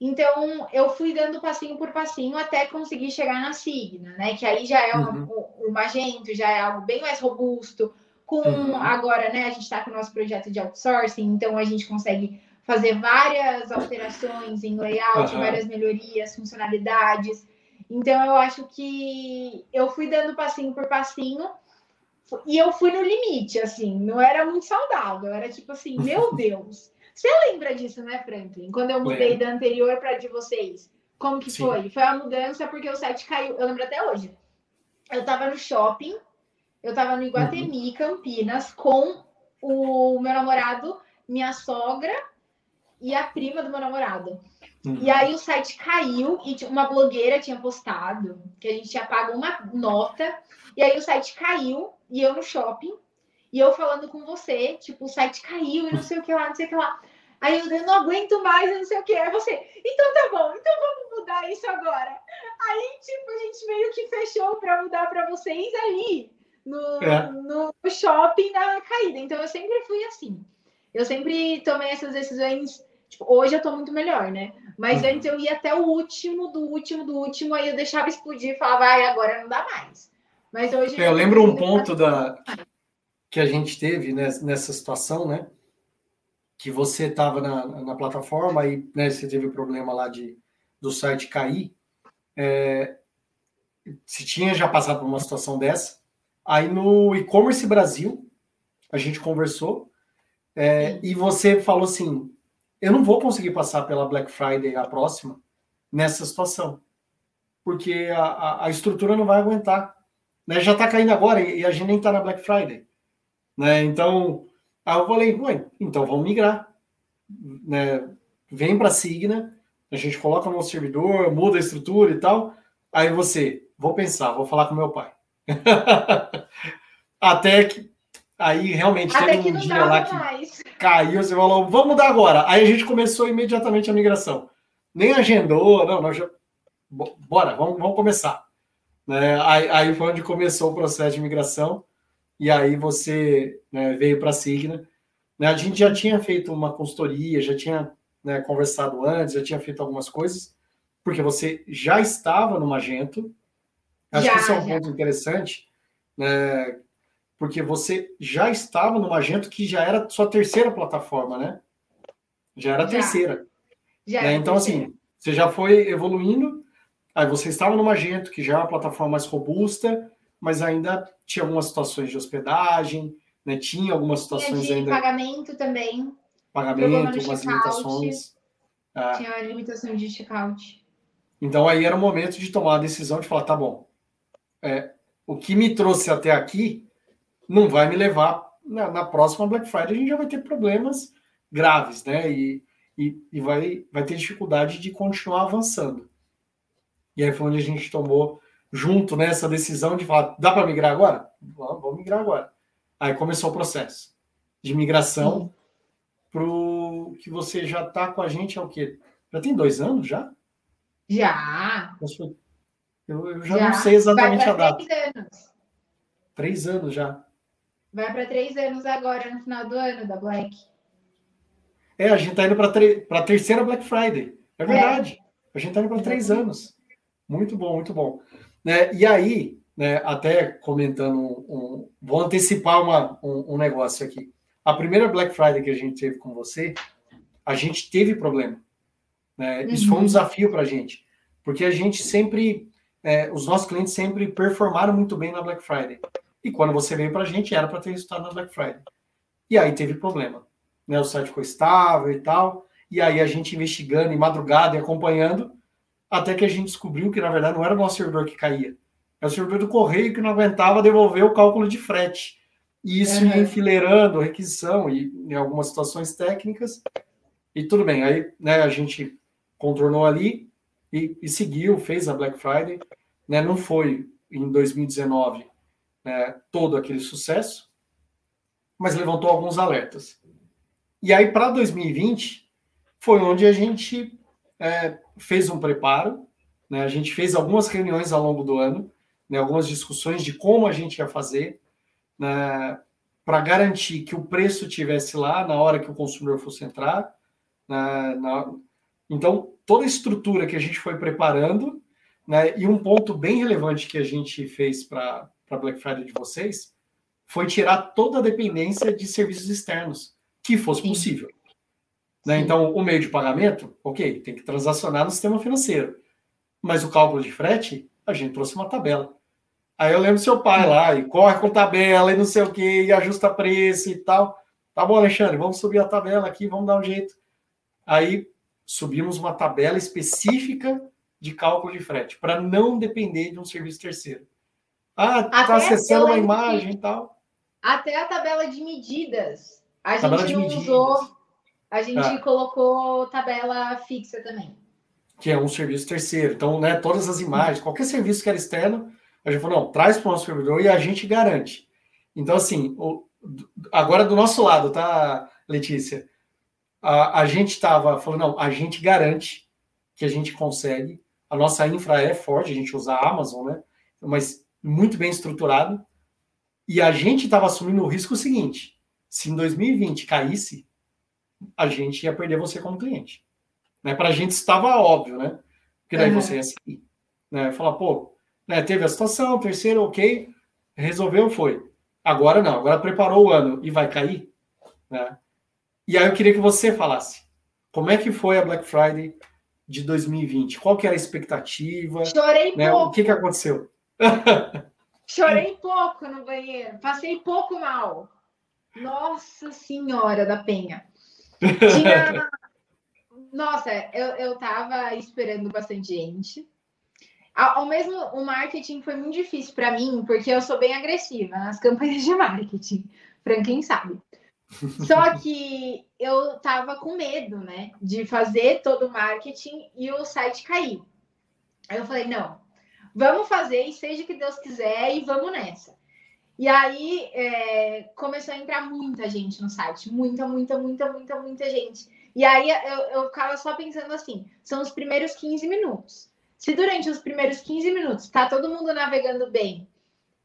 Então, eu fui dando passinho por passinho até conseguir chegar na Signa, né? Que aí já é uhum. um, um magento, já é algo bem mais robusto. Com uhum. agora, né? A gente está com o nosso projeto de outsourcing, então a gente consegue fazer várias alterações em layout, uhum. várias melhorias, funcionalidades. Então, eu acho que eu fui dando passinho por passinho e eu fui no limite, assim, não era muito saudável, era tipo assim, meu Deus, você lembra disso, né, Franklin? Quando eu mudei da anterior para de vocês. Como que Sim. foi? Foi a mudança porque o site caiu. Eu lembro até hoje. Eu estava no shopping, eu estava no Iguatemi, uhum. Campinas, com o meu namorado, minha sogra e a prima do meu namorado. Uhum. E aí o site caiu e uma blogueira tinha postado que a gente tinha pago uma nota. E aí o site caiu e eu no shopping e eu falando com você, tipo, o site caiu e não sei o que lá, não sei o que lá. Aí eu, eu não aguento mais, não sei o que. Aí você, então tá bom, então vamos mudar isso agora. Aí, tipo, a gente meio que fechou para mudar para vocês aí no, é. no shopping na caída. Então eu sempre fui assim. Eu sempre tomei essas decisões. Tipo, hoje eu tô muito melhor, né? Mas uhum. antes eu ia até o último, do último, do último, aí eu deixava explodir e falava, ai, agora não dá mais. Mas hoje. Eu, eu lembro um ponto da que a gente teve nessa situação, né? Que você estava na, na, plataforma e né, você teve o problema lá de do site cair. É, se tinha já passado por uma situação dessa. Aí no e-commerce Brasil, a gente conversou é, e você falou assim: eu não vou conseguir passar pela Black Friday a próxima nessa situação, porque a, a, a estrutura não vai aguentar. Né? Já está caindo agora e a gente nem está na Black Friday. Né? Então, aí eu falei, ué, então vamos migrar. Né? Vem para a Signa, a gente coloca no nosso servidor, muda a estrutura e tal. Aí você, vou pensar, vou falar com meu pai. Até que aí realmente Até teve um dia lá que mais. caiu, você falou, vamos mudar agora. Aí a gente começou imediatamente a migração. Nem agendou, não, não já... bora, vamos, vamos começar. Né? Aí, aí foi onde começou o processo de migração e aí você né, veio para a Signa. Né, a gente já tinha feito uma consultoria, já tinha né, conversado antes, já tinha feito algumas coisas, porque você já estava no Magento. Acho já, que isso é um já. ponto interessante, né, porque você já estava no Magento, que já era sua terceira plataforma, né? Já era a terceira. Já né? Então, terceira. assim, você já foi evoluindo, aí você estava no Magento, que já é uma plataforma mais robusta, mas ainda tinha algumas situações de hospedagem, né? Tinha algumas situações tinha de ainda. Pagamento também. Pagamento, algumas limitações. É. Tinha a limitação de checkout. Então aí era o momento de tomar a decisão de falar, tá bom, é, o que me trouxe até aqui não vai me levar na, na, próxima Black Friday, a gente já vai ter problemas graves, né? E, e, e, vai, vai ter dificuldade de continuar avançando. E aí foi onde a gente tomou junto nessa decisão de falar, dá para migrar agora? Vamos, vamos, migrar agora. Aí começou o processo de migração para o que você já está com a gente há o quê? Já tem dois anos já? Já. Eu, eu já, já, não sei exatamente a data. Três anos. Três anos já. Vai para três anos agora, no final do ano, da Black. É, a gente está indo para a terceira Black Friday. É verdade. É. A gente está indo para três anos. Muito bom, muito bom. Né? E aí, né, até comentando, um, um, vou antecipar uma, um, um, negócio aqui. a primeira Black Friday que a gente teve com você, a gente teve problema. Né? Isso foi um uhum. desafio para a gente, porque a gente sempre, é, os nossos clientes sempre performaram muito bem na Black Friday. E quando você veio para a gente, era para ter resultado na Black Friday. E aí teve problema. Né? O site ficou estável e tal. E aí a gente investigando em madrugada e acompanhando, até que a gente descobriu que, na verdade, não era o nosso servidor que caía. É o servidor do correio que não aguentava devolver o cálculo de frete. E isso uhum. ia enfileirando requisição e em algumas situações técnicas. E tudo bem, aí né, a gente contornou ali e, e seguiu, fez a Black Friday. Né, não foi em 2019 né, todo aquele sucesso, mas levantou alguns alertas. E aí, para 2020, foi onde a gente é, fez um preparo, né, a gente fez algumas reuniões ao longo do ano, né, algumas discussões de como a gente ia fazer, né, para garantir que o preço tivesse lá na hora que o consumidor fosse entrar. Né, na... Então, toda a estrutura que a gente foi preparando, né, e um ponto bem relevante que a gente fez para a Black Friday de vocês, foi tirar toda a dependência de serviços externos, que fosse Sim. possível. Né? Então, o meio de pagamento, ok, tem que transacionar no sistema financeiro. Mas o cálculo de frete, a gente trouxe uma tabela. Aí eu lembro seu pai lá, e corre com tabela e não sei o que, e ajusta preço e tal. Tá bom, Alexandre, vamos subir a tabela aqui, vamos dar um jeito. Aí subimos uma tabela específica de cálculo de frete, para não depender de um serviço terceiro. Ah, tá acessando uma imagem e tal. Até a tabela de medidas. A tabela gente não medidas. usou, a gente ah. colocou tabela fixa também. Que é um serviço terceiro. Então, né, todas as imagens, qualquer serviço que era externo, a gente falou, não, traz para o nosso servidor e a gente garante. Então, assim, o, agora do nosso lado, tá, Letícia? A, a gente estava falando, não, a gente garante que a gente consegue. A nossa infra é forte, a gente usa a Amazon, né? Mas muito bem estruturado. E a gente estava assumindo o risco seguinte: se em 2020 caísse, a gente ia perder você como cliente. Né? Para a gente estava óbvio, né? Porque daí uhum. você ia seguir. Né? Falar, pô, né, teve a situação, terceiro, ok, resolveu, foi. Agora não, agora preparou o ano e vai cair. Né? E aí eu queria que você falasse, como é que foi a Black Friday de 2020? Qual que era a expectativa? Chorei né? pouco. O que, que aconteceu? Chorei pouco no banheiro, passei pouco mal. Nossa Senhora da Penha. Tinha... Nossa, eu, eu tava esperando bastante gente. Ao mesmo, o marketing foi muito difícil para mim, porque eu sou bem agressiva nas campanhas de marketing, para quem sabe. Só que eu tava com medo, né, de fazer todo o marketing e o site cair. Aí eu falei, não, vamos fazer e seja que Deus quiser e vamos nessa. E aí é, começou a entrar muita gente no site, muita, muita, muita, muita, muita gente. E aí eu, eu ficava só pensando assim: são os primeiros 15 minutos. Se durante os primeiros 15 minutos tá todo mundo navegando bem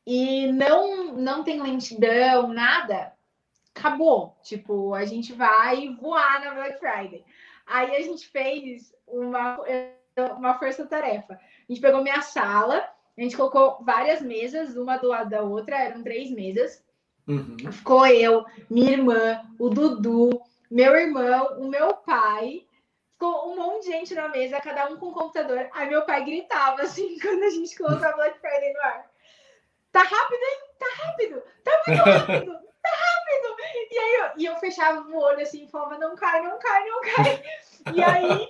e não não tem lentidão, nada, acabou. Tipo, a gente vai voar na Black Friday. Aí a gente fez uma, uma força-tarefa. A gente pegou minha sala, a gente colocou várias mesas, uma do lado da outra, eram três mesas. Uhum. Ficou eu, minha irmã, o Dudu, meu irmão, o meu pai ficou um monte de gente na mesa, cada um com um computador. Aí meu pai gritava assim quando a gente colocou a Black Friday no ar. Tá rápido, hein? Tá rápido! Tá muito rápido! Tá rápido! E aí eu, e eu fechava o olho assim falava, não cai, não cai, não cai. E aí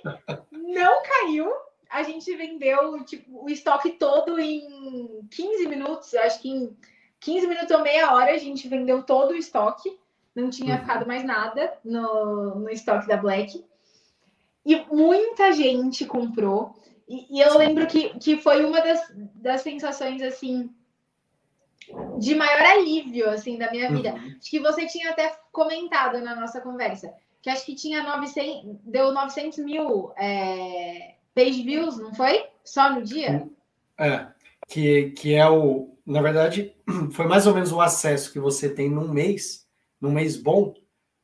não caiu. A gente vendeu tipo, o estoque todo em 15 minutos. Acho que em 15 minutos ou meia hora a gente vendeu todo o estoque. Não tinha uhum. ficado mais nada no, no estoque da Black. E muita gente comprou. E, e eu lembro que, que foi uma das, das sensações, assim, de maior alívio, assim, da minha vida. Uhum. Acho que você tinha até comentado na nossa conversa, que acho que tinha 900, deu 900 mil é, page views, não foi? Só no dia? É, que, que é o... Na verdade, foi mais ou menos o acesso que você tem num mês, num mês bom,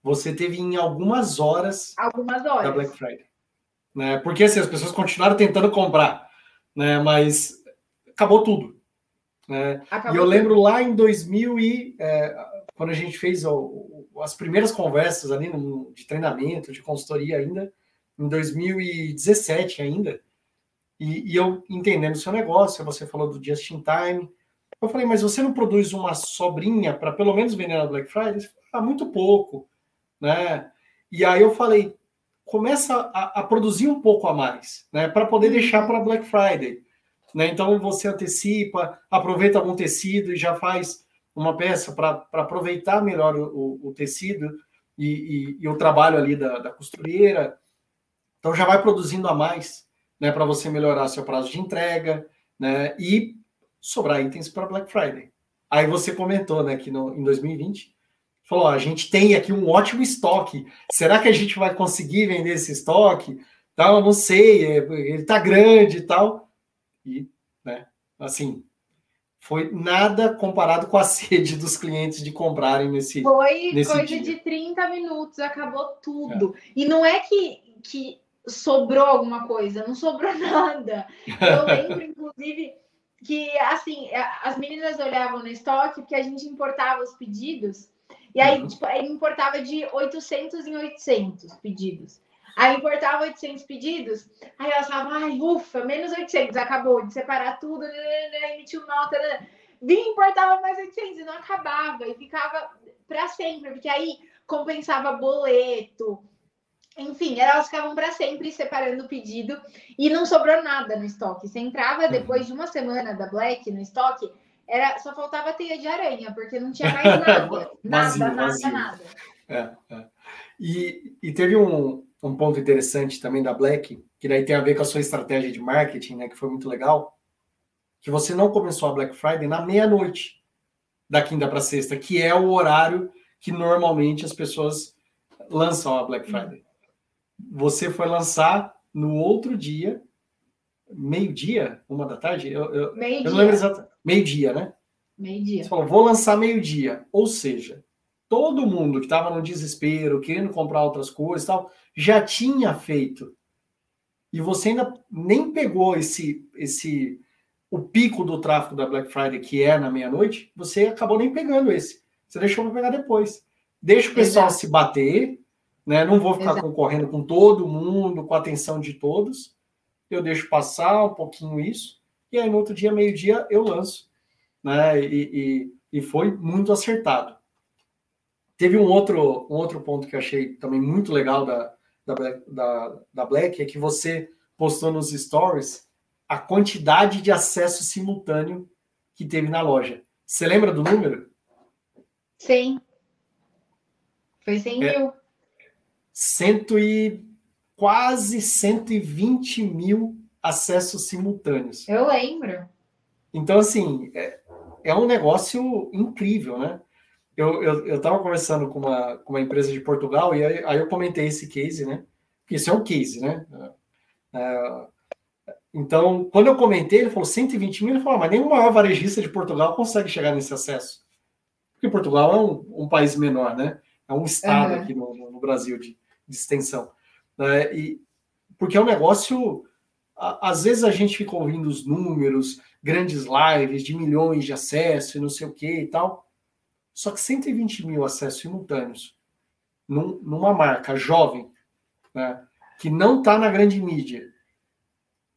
você teve em algumas horas, algumas horas. da Black Friday né? Porque assim, as pessoas continuaram tentando comprar, né? Mas acabou tudo. Né? Acabou e eu lembro lá em 2000 e é, quando a gente fez as primeiras conversas ali no, de treinamento, de consultoria ainda, em 2017 ainda, e, e, eu entendendo o seu negócio, você falou do Just in Time, eu falei, mas você não produz uma sobrinha para pelo menos vender na Black Friday? Falei, ah, muito pouco, né? E aí eu falei, começa a, a produzir um pouco a mais, né? Para poder uhum. deixar para Black Friday. Né? Então você antecipa, aproveita algum tecido e já faz uma peça para aproveitar melhor o, o, o tecido e, e, e, o trabalho ali da, da, costureira. Então já vai produzindo a mais, né, para você melhorar seu prazo de entrega, né, e sobrar itens para Black Friday. Aí você comentou, né, que no, em 2020 falou: ó, a gente tem aqui um ótimo estoque. Será que a gente vai conseguir vender esse estoque? Tal, não sei, é, ele está grande e tal. E, né, assim, foi nada comparado com a sede dos clientes de comprarem nesse Foi nesse coisa dia. de 30 minutos, acabou tudo. É. E não é que, que sobrou alguma coisa, não sobrou nada. Eu lembro, inclusive, que assim, as meninas olhavam no estoque porque a gente importava os pedidos, e aí, uhum. tipo, importava de 800 em 800 pedidos. Aí importava 800 pedidos, aí elas falavam, ai, ufa, menos 800, acabou de separar tudo, né, né, né, emitiu nota, vinha importava mais 800 e não acabava, e ficava para sempre, porque aí compensava boleto, enfim, elas ficavam para sempre separando o pedido e não sobrou nada no estoque. Você entrava uhum. depois de uma semana da Black no estoque, era só faltava teia de aranha, porque não tinha mais nada. nada, nada, vazio. nada. É, é. E, e teve um, um ponto interessante também da Black, que daí tem a ver com a sua estratégia de marketing, né, que foi muito legal, que você não começou a Black Friday na meia-noite da quinta para sexta, que é o horário que normalmente as pessoas lançam a Black Friday. Você foi lançar no outro dia, meio-dia, uma da tarde? Eu, eu, meio eu não lembro exatamente. Meio-dia, né? Meio-dia. Você falou, vou lançar meio-dia. Ou seja, todo mundo que estava no desespero, querendo comprar outras coisas tal, já tinha feito. E você ainda nem pegou esse esse o pico do tráfego da Black Friday, que é na meia-noite, você acabou nem pegando esse. Você deixou para pegar depois. Deixa o pessoal Exato. se bater, né? Não vou ficar Exato. concorrendo com todo mundo, com a atenção de todos. Eu deixo passar um pouquinho isso, e aí no outro dia, meio-dia, eu lanço. Né? E, e, e foi muito acertado. Teve um outro, um outro ponto que eu achei também muito legal da, da, da, da Black, é que você postou nos stories a quantidade de acesso simultâneo que teve na loja. Você lembra do número? Sim. Foi 100 é, mil. Cento e quase 120 mil acessos simultâneos. Eu lembro. Então, assim, é, é um negócio incrível, né? eu, eu, eu tava conversando com uma, com uma empresa de Portugal e aí, aí eu comentei esse case, né? Porque isso é um case, né? É, então, quando eu comentei, ele falou 120 mil, ele falou, ah, mas nenhum maior varejista de Portugal consegue chegar nesse acesso. Porque Portugal é um, um país menor, né? É um estado uhum. aqui no, no, Brasil de, de extensão. É, e, porque é um negócio. A, às vezes a gente fica ouvindo os números, grandes lives de milhões de acessos e não sei o que e tal. Só que 120 mil acessos simultâneos num, numa marca jovem, né, que não está na grande mídia,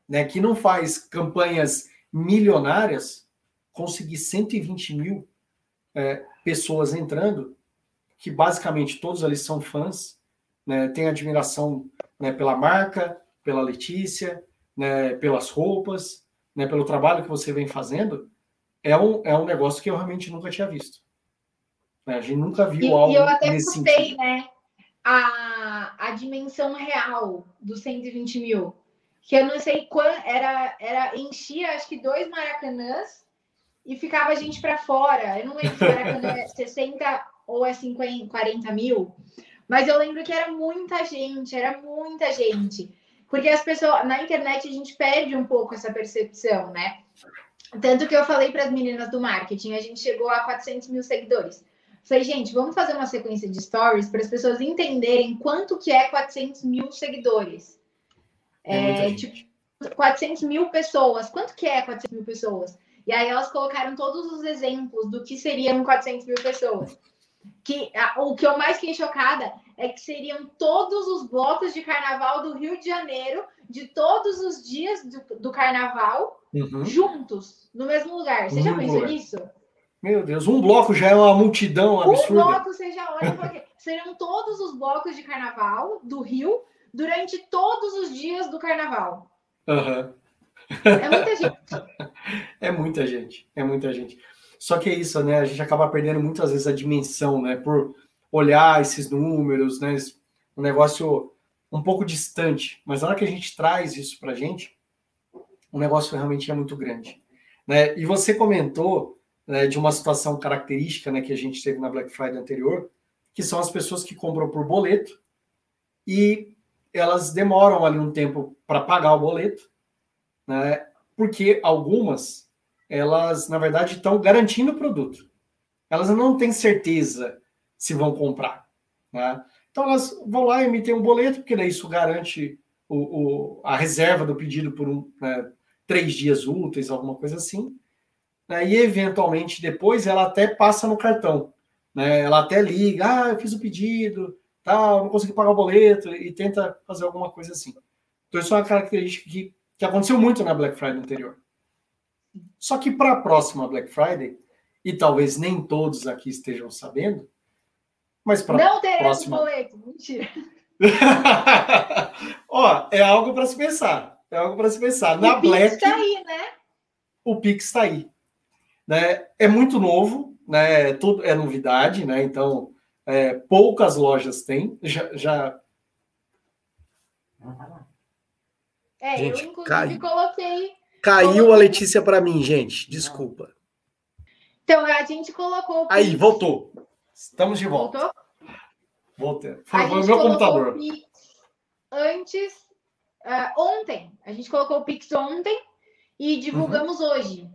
né, que não faz campanhas milionárias, conseguir 120 mil é, pessoas entrando, que basicamente todos ali são fãs, né, admiração né, pela marca, pela Letícia, né, pelas roupas, né, pelo trabalho que você vem fazendo, é um, é um negócio que eu realmente nunca tinha visto. Né? A gente nunca viu e, algo. E eu até nesse né? A, a dimensão real dos 120 mil. Que eu não sei quando. Era, era enchia acho que dois maracanãs e ficava a gente para fora. Eu não lembro se o maracanã é 60 ou é 50, 40 mil. Mas eu lembro que era muita gente, era muita gente. Porque as pessoas, na internet, a gente perde um pouco essa percepção, né? Tanto que eu falei para as meninas do marketing, a gente chegou a 400 mil seguidores. Falei, gente, vamos fazer uma sequência de stories para as pessoas entenderem quanto que é 400 mil seguidores. É, é tipo, 400 mil pessoas. Quanto que é 400 mil pessoas? E aí elas colocaram todos os exemplos do que seriam 400 mil pessoas. Que a, o que eu mais fiquei chocada é que seriam todos os blocos de carnaval do Rio de Janeiro, de todos os dias do, do carnaval, uhum. juntos, no mesmo lugar. Você já pensou nisso? Meu Deus, um bloco já é uma multidão absurda. Um bloco, você já olha porque seriam todos os blocos de carnaval do Rio durante todos os dias do carnaval. Uhum. É muita gente. é muita gente, é muita gente. Só que é isso, né? A gente acaba perdendo muitas vezes a dimensão, né? Por olhar esses números, né? Um negócio um pouco distante. Mas na hora que a gente traz isso para a gente, o negócio realmente é muito grande. Né? E você comentou né, de uma situação característica né, que a gente teve na Black Friday anterior, que são as pessoas que compram por boleto e elas demoram ali um tempo para pagar o boleto, né? Porque algumas elas, na verdade, estão garantindo o produto. Elas não têm certeza se vão comprar. Né? Então, elas vão lá emitir um boleto, porque daí isso garante o, o a reserva do pedido por um, né, três dias úteis, alguma coisa assim. Né? E, eventualmente, depois ela até passa no cartão. Né? Ela até liga, ah, eu fiz o pedido, tal, não consegui pagar o boleto, e tenta fazer alguma coisa assim. Então, isso é uma característica que, que aconteceu muito na Black Friday anterior. Só que para a próxima Black Friday, e talvez nem todos aqui estejam sabendo, mas para Não teremos próxima... boleto, mentira. Ó, é algo para se pensar. É algo para se pensar. O Na Pix Black. Está aí, né? O Pix está aí. Né? É muito novo, né? Tudo é novidade, né? Então, é, poucas lojas têm. Já. já... É, Gente, eu inclusive cai. coloquei Caiu a Letícia para mim, gente. Desculpa. Então, a gente colocou. Aí, voltou. Estamos de volta. Voltou? Voltei. Foi o meu computador. Antes, uh, ontem. A gente colocou o Pix ontem e divulgamos uhum. hoje.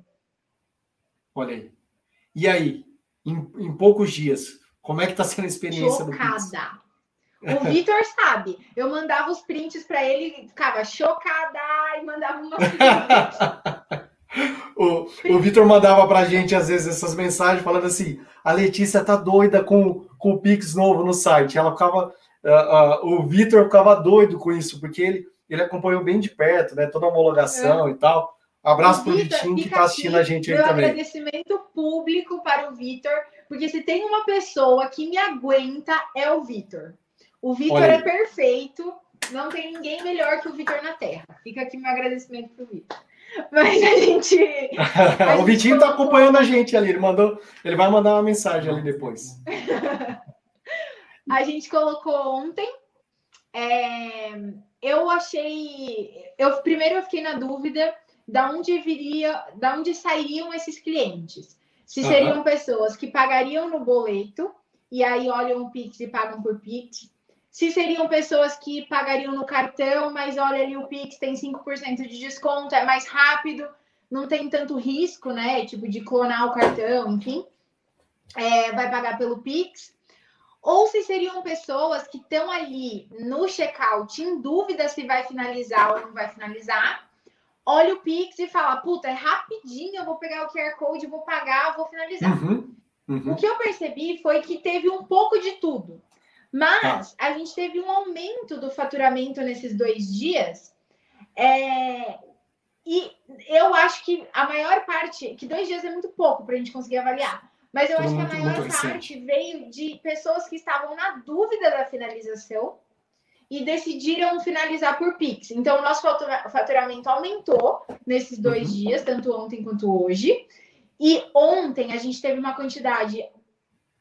Olha aí. E aí, em, em, poucos dias, como é que está sendo a experiência Chocada. do Pix? O Vitor sabe. Eu mandava os prints para ele, ficava chocada e mandava uma. o o Vitor mandava para a gente, às vezes, essas mensagens falando assim: a Letícia tá doida com, com o Pix novo no site. Ela ficava. Uh, uh, o Vitor ficava doido com isso, porque ele, ele acompanhou bem de perto, né? Toda a homologação é. e tal. Abraço o Vitinho que está assistindo a gente aí também. agradecimento público para o Vitor, porque se tem uma pessoa que me aguenta, é o Vitor. O Vitor é perfeito, não tem ninguém melhor que o Vitor na Terra. Fica aqui meu agradecimento pro Vitor. Mas a gente. A o Vitinho está colocou... acompanhando a gente ali. Ele mandou, ele vai mandar uma mensagem ali depois. a gente colocou ontem. É, eu achei. Eu primeiro eu fiquei na dúvida da onde viria, da onde sairiam esses clientes. Se seriam uhum. pessoas que pagariam no boleto e aí olham o Pix e pagam por Pix, se seriam pessoas que pagariam no cartão, mas olha ali o Pix tem 5% de desconto, é mais rápido, não tem tanto risco, né? Tipo, de clonar o cartão, enfim. É, vai pagar pelo Pix. Ou se seriam pessoas que estão ali no checkout em dúvida se vai finalizar ou não vai finalizar. Olha o Pix e fala: puta, é rapidinho, eu vou pegar o QR Code, vou pagar, vou finalizar. Uhum, uhum. O que eu percebi foi que teve um pouco de tudo. Mas ah. a gente teve um aumento do faturamento nesses dois dias. É... E eu acho que a maior parte, que dois dias é muito pouco para a gente conseguir avaliar, mas eu acho que a maior parte veio de pessoas que estavam na dúvida da finalização e decidiram finalizar por Pix. Então, o nosso faturamento aumentou nesses dois uhum. dias, tanto ontem quanto hoje. E ontem a gente teve uma quantidade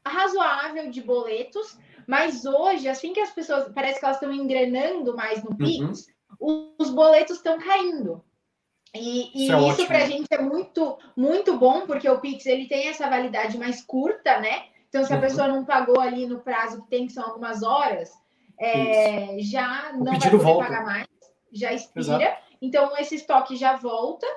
razoável de boletos, mas hoje, assim que as pessoas parece que elas estão engrenando mais no uhum. Pix, uhum. os boletos estão caindo. E, e isso, é isso para a gente é muito, muito bom, porque o Pix ele tem essa validade mais curta, né? Então, se a uhum. pessoa não pagou ali no prazo que tem, que são algumas horas, é, já o não vai poder volta. pagar mais, já expira. Exato. Então, esse estoque já volta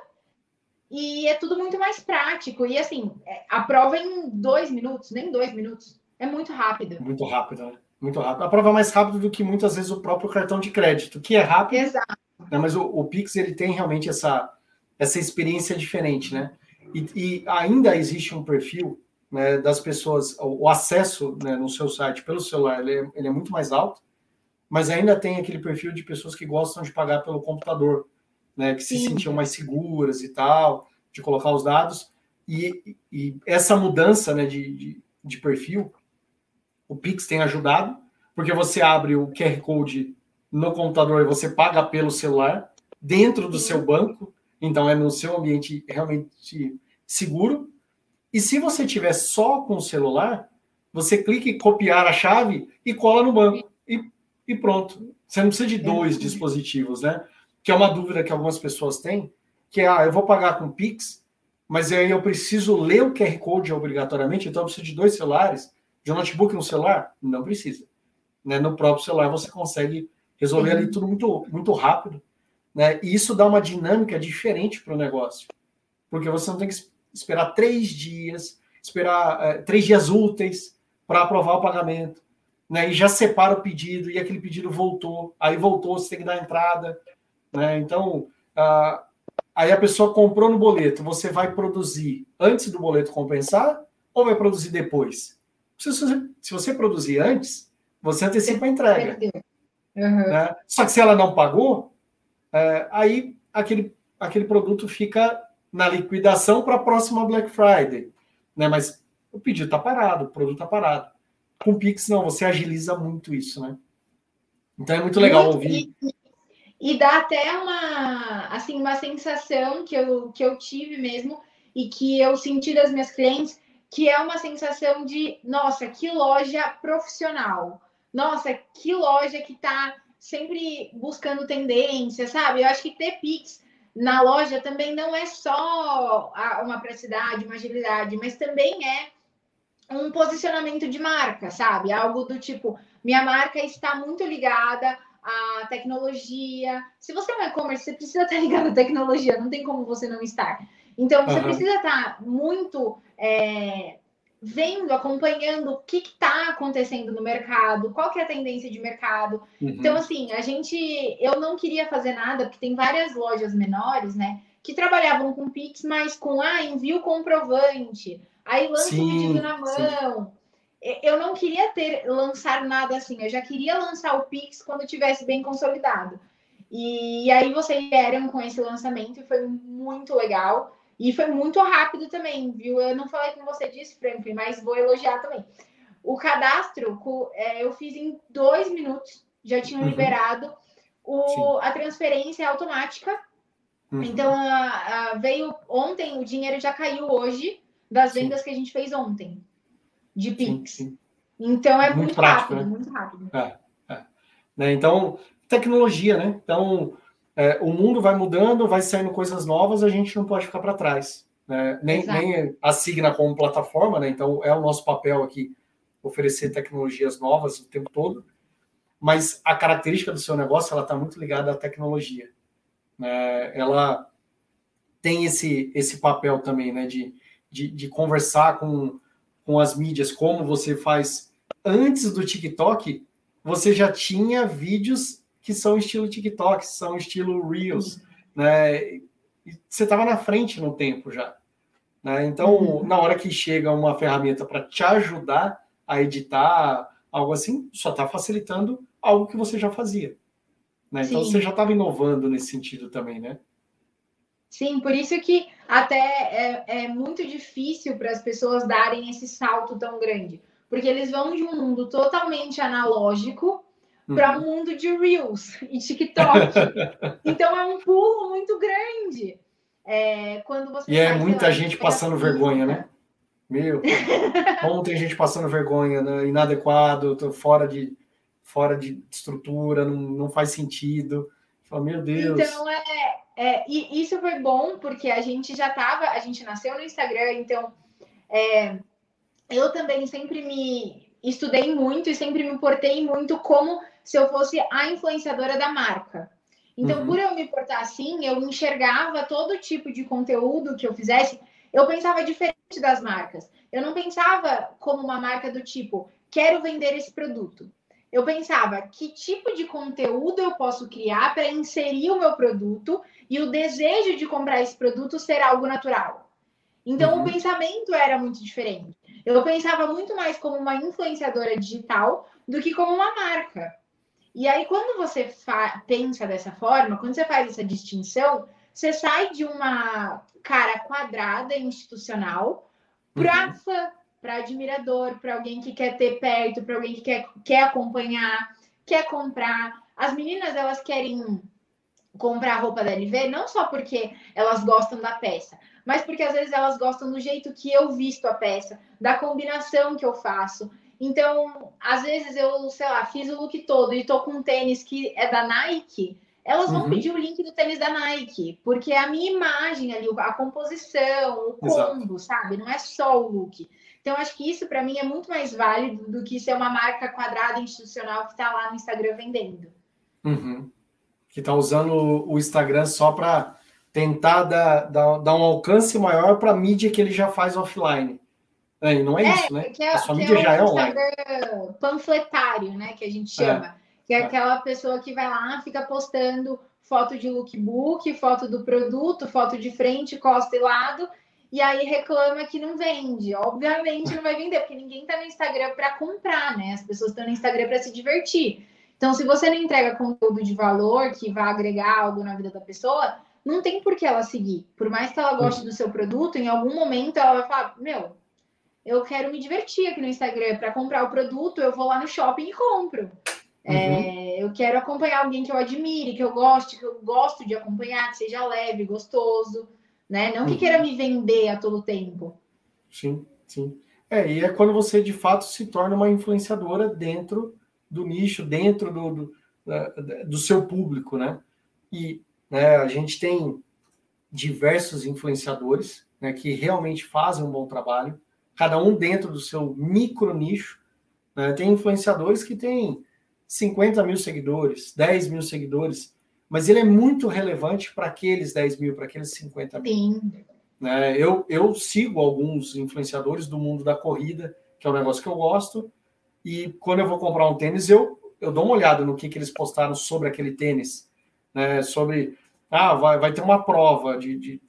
e é tudo muito mais prático. E assim, é, a prova em dois minutos, nem dois minutos. É muito rápido. Muito rápido, né? Muito rápido. A prova é mais rápido do que muitas vezes o próprio cartão de crédito, que é rápido. Exato. Né? Mas o, o Pix ele tem realmente essa, essa experiência diferente, né? E, e ainda existe um perfil né, das pessoas, o, acesso né, no seu site pelo celular, ele é, ele é, muito mais alto, mas ainda tem aquele perfil de pessoas que gostam de pagar pelo computador, né, que se Sim. sentiam mais seguras e tal, de colocar os dados. E, e essa mudança né, de, de, de perfil, o Pix tem ajudado, porque você abre o QR Code no computador e você paga pelo celular dentro do seu banco, então é no seu ambiente realmente seguro. E se você tiver só com o celular, você clica em copiar a chave e cola no banco e, e pronto. Você não precisa de dois dispositivos, né? Que é uma dúvida que algumas pessoas têm, que é, ah, eu vou pagar com Pix, mas aí eu preciso ler o QR Code obrigatoriamente, então eu preciso de dois celulares, de um notebook no celular? Não precisa. Né? No próprio celular você consegue resolver ali tudo muito, muito rápido. Né? E isso dá uma dinâmica diferente para o negócio. Porque você não tem que esperar três dias, esperar é, três dias úteis para aprovar o pagamento. Né? E já separa o pedido, e aquele pedido voltou. Aí voltou, você tem que dar a entrada. Né? Então, ah, aí a pessoa comprou no boleto, você vai produzir antes do boleto compensar ou vai produzir depois? Se você, se você produzir antes, você antecipa a entrega. Uhum. Né? Só que se ela não pagou, é, aí aquele, aquele produto fica na liquidação para a próxima Black Friday. Né? Mas o pedido está parado, o produto está parado. Com o Pix, não, você agiliza muito isso, né? Então é muito legal ouvir. E, e, dá até uma, assim, uma sensação que eu, que eu tive mesmo e que eu senti das minhas clientes, que é uma sensação de, nossa, que loja profissional nossa, que loja que está sempre buscando tendência, sabe? Eu acho que ter Pix na loja também não é só uma praticidade, uma agilidade, mas também é um posicionamento de marca, sabe? Algo do tipo, minha marca está muito ligada à tecnologia. Se você é um e-commerce, você precisa estar ligado à tecnologia, não tem como você não estar. Então, você uhum. precisa estar muito é, vendo, acompanhando o que está acontecendo no mercado, qual que é a tendência de mercado. Uhum. Então, assim, a gente, eu não queria fazer nada, porque tem várias lojas menores, né, que trabalhavam com Pix, mas com, ah, envio comprovante, aí lança o pedido na mão. Sim. Eu não queria ter, lançar nada assim, eu já queria lançar o Pix quando tivesse bem consolidado. E aí vocês vieram com esse lançamento e foi muito legal. E foi muito rápido também, viu? Eu não falei com você disso, Franklin, mas vou elogiar também. O cadastro é, eu fiz em dois minutos, já tinham uhum. liberado. O, a transferência é automática. Uhum. Então, a, a, veio ontem, o dinheiro já caiu hoje das vendas sim. que a gente fez ontem, de Pix. Sim, sim. Então, é muito, muito prático, rápido, né? muito rápido. É, é. Né? Então, tecnologia, né? Então, é, o mundo vai mudando, vai saindo coisas novas, a gente não pode ficar para trás. Né? Nem, nem a Signa como plataforma, né? então é o nosso papel aqui oferecer tecnologias novas o tempo todo, mas a característica do seu negócio ela está muito ligada à tecnologia. Né? Ela tem esse, esse papel também né? de, de, de conversar com, com as mídias, como você faz antes do TikTok, você já tinha vídeos que são estilo TikTok, são estilo Reels, uhum. né? E você estava na frente no tempo já. Né? Então, uhum. na hora que chega uma ferramenta para te ajudar a editar algo assim, só está facilitando algo que você já fazia. Né? Então, você já estava inovando nesse sentido também, né? Sim, por isso que até é, é muito difícil para as pessoas darem esse salto tão grande. Porque eles vão de um mundo totalmente analógico para o uhum. mundo de Reels e TikTok. então é um pulo muito grande. É, quando você e é muita gente passando vergonha, né? Meu, ontem gente passando vergonha, né? inadequado, tô fora de fora de estrutura, não, não faz sentido. Fala, meu Deus. Então é, é, e isso foi bom porque a gente já tava, a gente nasceu no Instagram, então é, eu também sempre me estudei muito e sempre me portei muito como se eu fosse a influenciadora da marca. Então, uhum. por eu me portar assim, eu enxergava todo tipo de conteúdo que eu fizesse, eu pensava diferente das marcas. Eu não pensava como uma marca do tipo, quero vender esse produto. Eu pensava que tipo de conteúdo eu posso criar para inserir o meu produto e o desejo de comprar esse produto ser algo natural. Então, uhum. o pensamento era muito diferente. Eu pensava muito mais como uma influenciadora digital do que como uma marca. E aí, quando você pensa dessa forma, quando você faz essa distinção, você sai de uma cara quadrada institucional para uhum. fã, para admirador, para alguém que quer ter perto, para alguém que quer, quer acompanhar, quer comprar. As meninas, elas querem comprar roupa da LV não só porque elas gostam da peça, mas porque às vezes elas gostam do jeito que eu visto a peça, da combinação que eu faço. Então, às vezes eu, sei lá, fiz o look todo e tô com um tênis que é da Nike, elas vão uhum. pedir o link do tênis da Nike, porque é a minha imagem ali, a composição, o combo, Exato. sabe? Não é só o look. Então, acho que isso para mim é muito mais válido do que ser uma marca quadrada institucional que está lá no Instagram vendendo. Uhum. Que está usando o Instagram só para tentar dar, dar, dar, um alcance maior para a mídia que ele já faz offline. É, não é, é isso, né? É, a sua mídia é já é online. panfletário, né? Que a gente é. chama. Que é, é aquela pessoa que vai lá, fica postando foto de lookbook, foto do produto, foto de frente, costa e lado, e aí reclama que não vende. Obviamente não vai vender, porque ninguém está no Instagram para comprar, né? As pessoas estão no Instagram para se divertir. Então, se você não entrega conteúdo de valor que vai agregar algo na vida da pessoa, não tem por que ela seguir. Por mais que ela goste do seu produto, em algum momento ela vai falar: Meu, eu quero me divertir aqui no Instagram. Para comprar o produto, eu vou lá no shopping e compro. Uhum. É, eu quero acompanhar alguém que eu admire, que eu goste, que eu gosto de acompanhar, que seja leve, gostoso, né? Não que uhum. queira me vender a todo tempo. Sim, sim. É, e é quando você de fato se torna uma influenciadora dentro do nicho, dentro do, do, do seu público, né? E né, a gente tem diversos influenciadores né, que realmente fazem um bom trabalho, cada um dentro do seu micro nicho. Né? Tem influenciadores que têm 50 mil seguidores, 10 mil seguidores, mas ele é muito relevante para aqueles 10 mil, para aqueles 50 mil. Sim. Né? Eu, eu sigo alguns influenciadores do mundo da corrida, que é um negócio que eu gosto, e quando eu vou comprar um tênis, eu, eu dou uma olhada no que, que eles postaram sobre aquele tênis, né? sobre, ah, vai, vai ter uma prova de, de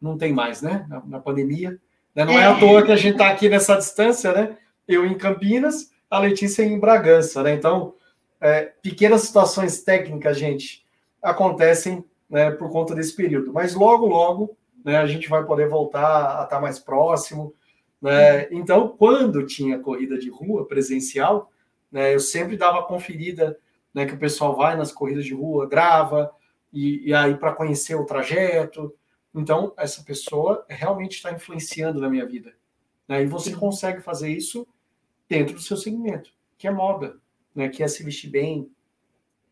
não tem mais, né? Na, na pandemia. Né? Não é. é à toa que a gente está aqui nessa distância, né? Eu em Campinas, a Letícia em Bragança, né? Então, é, pequenas situações técnicas, gente, acontecem né, por conta desse período. Mas logo, logo, né, a gente vai poder voltar a estar mais próximo. Né? Então, quando tinha corrida de rua presencial, né, eu sempre dava conferida né, que o pessoal vai nas corridas de rua, grava, e, e aí para conhecer o trajeto. Então, essa pessoa realmente está influenciando na minha vida. Né? E você consegue fazer isso dentro do seu segmento, que é moda, né, que é se vestir bem,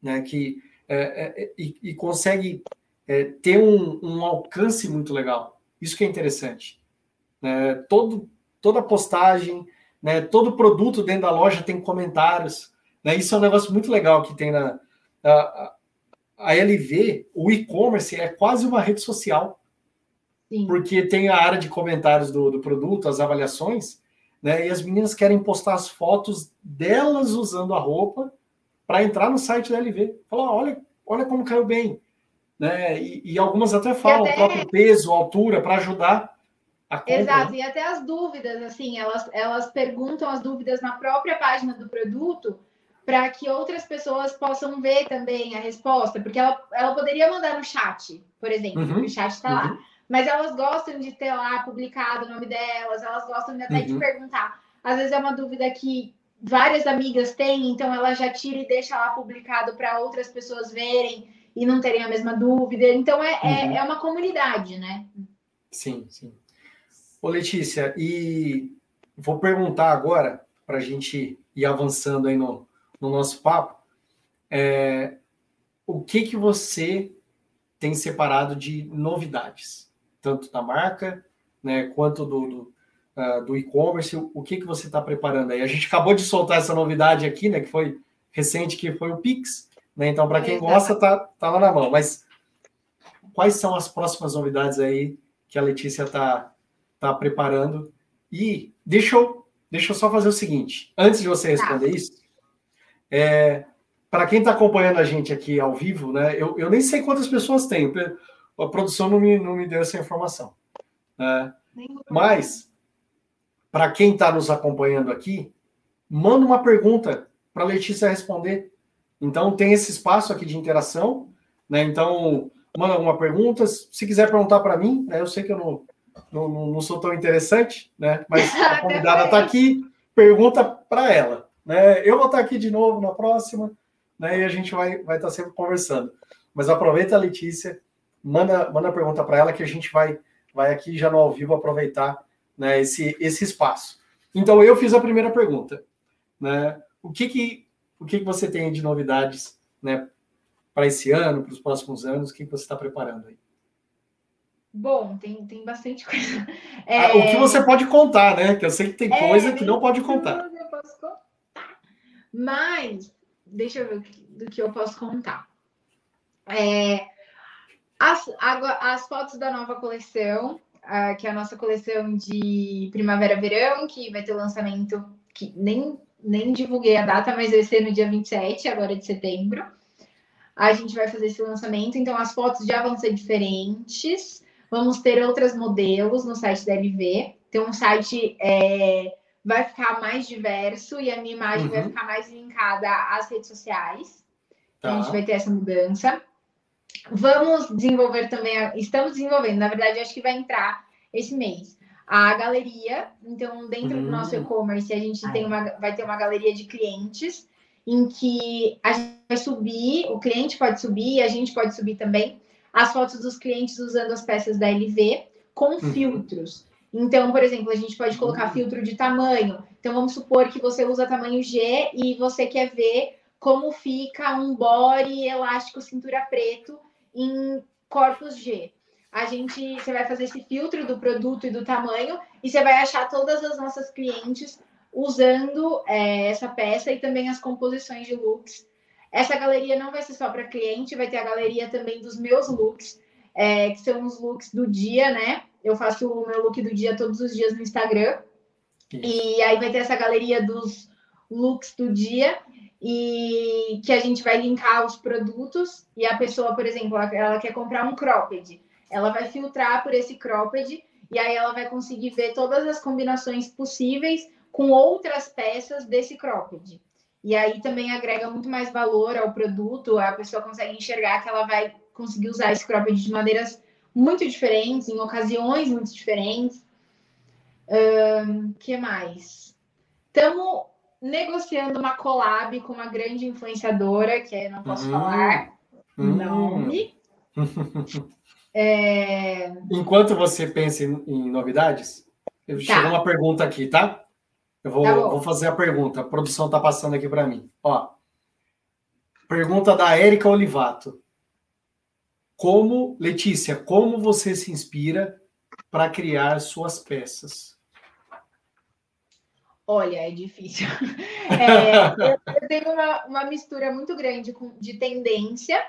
né, que é, é, é, e, e, consegue é, ter um, um, alcance muito legal. Isso que é interessante. Né? Todo, toda postagem, né, todo produto dentro da loja tem comentários. Né? Isso é um negócio muito legal que tem na a, a LV, o e-commerce é quase uma rede social. Sim. Porque tem a área de comentários do, do produto, as avaliações, né? E as meninas querem postar as fotos delas usando a roupa para entrar no site da LV. Falar, olha, olha como caiu bem. Né? E, e algumas até falam até... o próprio peso, altura, para ajudar a compra. Exato, e até as dúvidas, assim, elas, elas perguntam as dúvidas na própria página do produto para que outras pessoas possam ver também a resposta, porque ela, ela poderia mandar no chat, por exemplo, uhum, o chat está uhum. lá. Mas elas gostam de ter lá publicado o nome delas, elas gostam até uhum. de perguntar. Às vezes é uma dúvida que várias amigas têm, então ela já tira e deixa lá publicado para outras pessoas verem e não terem a mesma dúvida. Então é, é uhum. é, é, uma comunidade, né? Sim, sim. Ô, Letícia, e vou perguntar agora, para a gente ir avançando aí no, no nosso papo, é, o que, que você tem separado de novidades? Tanto da marca, né, quanto do, do, uh, do e-commerce. O, que, que você está preparando aí? A gente acabou de soltar essa novidade aqui, né, que foi recente, que foi o Pix. Né? Então, para quem gosta, tá, tá lá na mão. Mas quais são as próximas novidades aí que a Letícia está tá preparando? E deixa eu, deixa eu só fazer o seguinte, antes de você responder tá. isso, é, para quem está acompanhando a gente aqui ao vivo, né, eu, eu nem sei quantas pessoas tem a produção não me, não me deu essa informação. Né? Mas, para quem está nos acompanhando aqui, manda uma pergunta para a Letícia responder. Então, tem esse espaço aqui de interação, né? Então, manda alguma pergunta. Se quiser perguntar para mim, né? eu sei que eu não, não, não sou tão interessante, né? Mas a convidada está aqui, pergunta para ela. Né? Eu vou estar tá aqui de novo na próxima, né? E a gente vai vai estar tá sempre conversando. Mas aproveita Letícia, manda manda pergunta para ela que a gente vai vai aqui já no ao vivo aproveitar né, esse, esse espaço. Então eu fiz a primeira pergunta, né? O que que o que, que você tem de novidades, né, para esse ano, para os próximos anos? O que, que você está preparando aí? Bom, tem, tem bastante coisa. É... Ah, o que você pode contar, né? Que eu sei que tem é, coisa que não pode contar. Eu posso contar. Mas, deixa eu ver do que eu posso contar. É, as, as fotos da nova coleção, que é a nossa coleção de primavera-verão, que vai ter o lançamento, que nem, nem divulguei a data, mas vai ser no dia 27, agora de setembro. A gente vai fazer esse lançamento, então as fotos já vão ser diferentes. Vamos ter outros modelos no site da LV. Então, o site é, vai ficar mais diverso e a minha imagem uhum. vai ficar mais linkada às redes sociais. Tá. A gente vai ter essa mudança. Vamos desenvolver também, estamos desenvolvendo, na verdade, acho que vai entrar esse mês. A galeria, então, dentro uhum. do nosso hum. e-commerce, a gente tem uma, vai ter uma galeria de clientes em que a gente vai subir, o cliente pode subir, a gente pode subir também, as fotos dos clientes usando as peças da LV com uhum. filtros. Então, por exemplo, a gente pode colocar uhum. filtro de tamanho. Então, vamos supor que você usa tamanho G e você quer ver como fica um body elástico cintura preto em corpos G. A gente, você vai fazer esse filtro do produto e do tamanho e você vai achar todas as nossas clientes usando é, essa peça e também as composições de looks. Essa galeria não vai ser só para cliente, vai ter a galeria também dos meus looks, é, que são os looks do dia, né? Eu faço o meu look do dia todos os dias no Instagram. E aí vai ter essa galeria dos looks do dia e que a gente vai linkar os produtos e a pessoa, por exemplo, ela quer comprar um cropped, ela vai filtrar por esse cropped e aí ela vai conseguir ver todas as combinações possíveis com outras peças desse cropped. E aí também agrega muito mais valor ao produto, a pessoa consegue enxergar que ela vai conseguir usar esse cropped de maneiras muito diferentes, em ocasiões muito diferentes. O um, que mais? Estamos negociando uma collab com uma grande influenciadora, que eu não posso hum, falar hum. nome. é... Enquanto você pensa em, em novidades, tá. chegou uma pergunta aqui, tá? Eu vou, tá vou fazer a pergunta. A produção está passando aqui para mim. Ó, pergunta da Érica Olivato. Como, Letícia, como você se inspira para criar suas peças? Olha, é difícil. É, eu, tenho uma, uma, mistura muito grande com, de tendência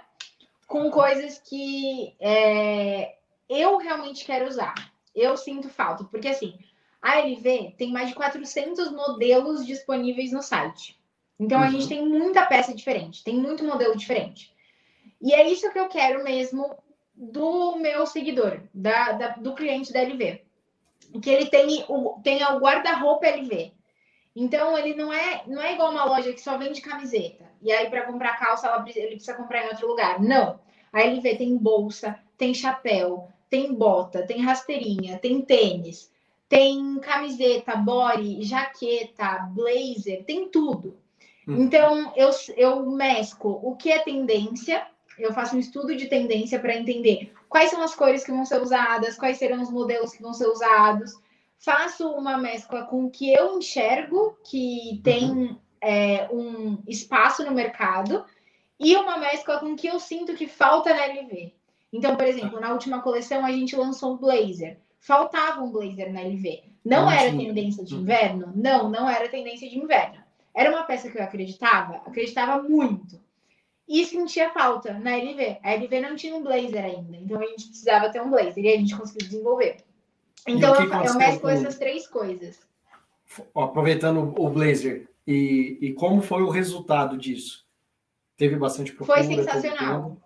com coisas que é, eu realmente quero usar. Eu sinto falta, porque assim, a LV tem mais de 400 modelos disponíveis no site. Então, uhum. a gente uhum. tem muita peça diferente, tem muito modelo diferente. E é isso que eu quero mesmo do meu seguidor, da, da do cliente da LV. Que ele tem o, tenha o guarda-roupa LV. Então, ele não é, não é igual uma loja que só vende camiseta. E aí, para comprar calça, ela, ele precisa comprar em outro lugar. Não. A LV tem bolsa, tem chapéu, tem bota, tem rasteirinha, tem tênis, tem camiseta, body, jaqueta, blazer, tem tudo. Hum. Então, eu, eu mesco o que é tendência, eu faço um estudo de tendência para entender quais são as cores que vão ser usadas, quais serão os modelos que vão ser usados, faço uma mescla com o que eu enxergo que tem uhum. é, um espaço no mercado e uma mescla com o que eu sinto que falta na LV. Então, por exemplo, na última coleção a gente lançou um blazer. Faltava um blazer na LV. Não, era tendência de uhum. inverno? Não, não era tendência de inverno. Era uma peça que eu acreditava, acreditava muito. E sentia falta na LV. A LV não tinha um blazer ainda, então a gente precisava ter um blazer e a gente conseguiu desenvolver. Então eu, eu mesclo essas três coisas. Aproveitando o blazer, e, e como foi o resultado disso? Teve bastante procura? Foi sensacional.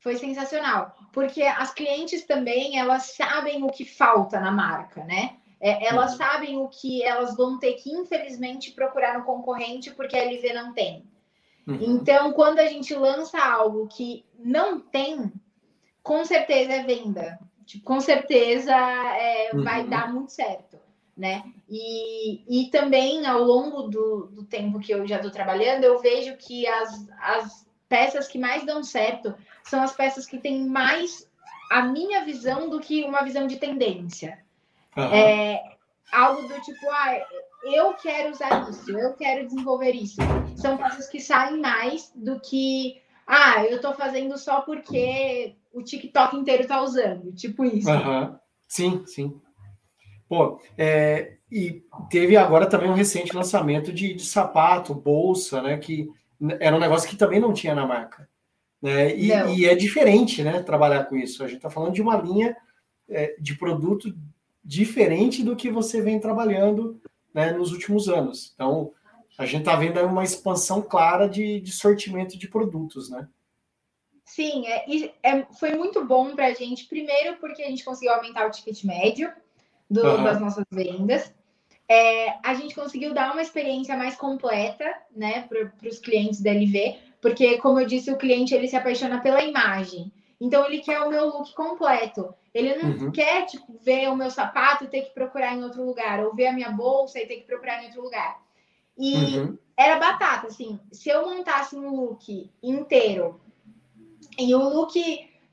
Foi sensacional, porque as clientes também elas sabem o que falta na marca, né? É, elas uhum. sabem o que elas vão ter que, infelizmente, procurar no concorrente porque a LV não tem. Uhum. Então, quando a gente lança algo que não tem, com certeza é venda. Tipo, com certeza é, uhum. vai dar muito certo. Né? E, e também ao longo do, do tempo que eu já estou trabalhando, eu vejo que as, as peças que mais dão certo são as peças que têm mais a minha visão do que uma visão de tendência. Uhum. É, algo do tipo, ah, eu quero usar isso, eu quero desenvolver isso. São peças que saem mais do que, ah, eu estou fazendo só porque o TikTok inteiro está usando, tipo isso. Uhum. Sim, sim. Pô, é, e teve agora também um recente lançamento de, de sapato, bolsa, né? Que era um negócio que também não tinha na marca. Né? E, e é diferente, né? Trabalhar com isso. A gente está falando de uma linha é, de produto diferente do que você vem trabalhando né, nos últimos anos. Então, a gente está vendo uma expansão clara de, de sortimento de produtos, né? Sim, é, é foi muito bom para a gente, primeiro porque a gente conseguiu aumentar o ticket médio do, uhum. das nossas vendas. É, a gente conseguiu dar uma experiência mais completa, né, para os clientes da LV, porque, como eu disse, o cliente ele se apaixona pela imagem. Então, ele quer o meu look completo. Ele não uhum. quer tipo, ver o meu sapato e ter que procurar em outro lugar, ou ver a minha bolsa e ter que procurar em outro lugar. E uhum. era batata, assim. Se eu montasse um look inteiro e o look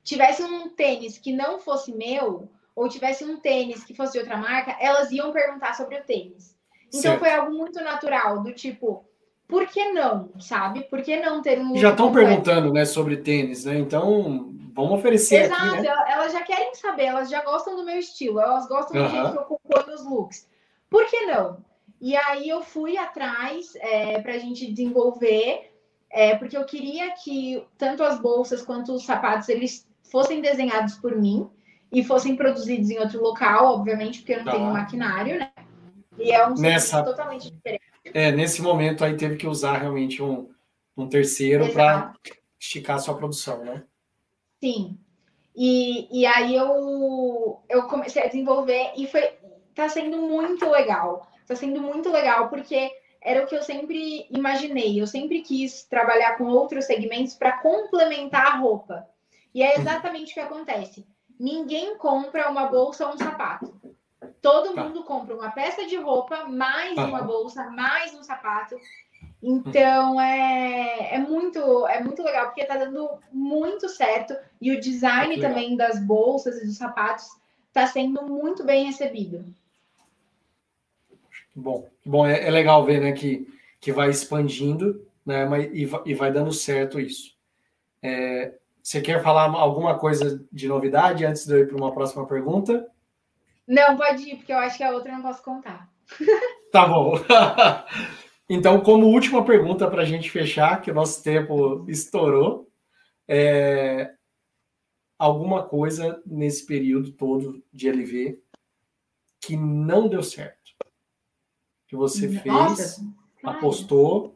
tivesse um tênis que não fosse meu, ou tivesse um tênis que fosse de outra marca, elas iam perguntar sobre o tênis. Então certo. foi algo muito natural, do tipo, por que não, sabe? Por que não ter um. Já estão perguntando, né, sobre tênis, né? Então, vamos oferecer. Exato, aqui, né? elas já querem saber, elas já gostam do meu estilo, elas gostam do jeito que eu compõe os looks. Por que não? E aí eu fui atrás é, para a gente desenvolver, é, porque eu queria que tanto as bolsas quanto os sapatos eles fossem desenhados por mim e fossem produzidos em outro local, obviamente, porque eu não tá. tenho maquinário, né? E é um Nessa... totalmente diferente. É, nesse momento aí teve que usar realmente um, um terceiro para esticar a sua produção, né? Sim. E, e aí eu, eu comecei a desenvolver e foi tá sendo muito legal. Tá sendo muito legal porque era o que eu sempre imaginei. Eu sempre quis trabalhar com outros segmentos para complementar a roupa. E é exatamente o que acontece ninguém compra uma bolsa ou um sapato. Todo tá. mundo compra uma peça de roupa, mais uma bolsa, mais um sapato. Então é, é muito é muito legal porque está dando muito certo e o design também das bolsas e dos sapatos está sendo muito bem recebido. Bom, bom é, é, legal ver né, que, que vai expandindo né, mas, e, e vai dando certo isso. É, você quer falar alguma coisa de novidade antes de eu ir para uma próxima pergunta? Não, pode ir, porque eu acho que a outra eu não posso contar. Tá bom. Então, como última pergunta para a gente fechar, que o nosso tempo estourou, é... alguma coisa nesse período todo de LV que não deu certo? Que você Nossa, fez, apostou.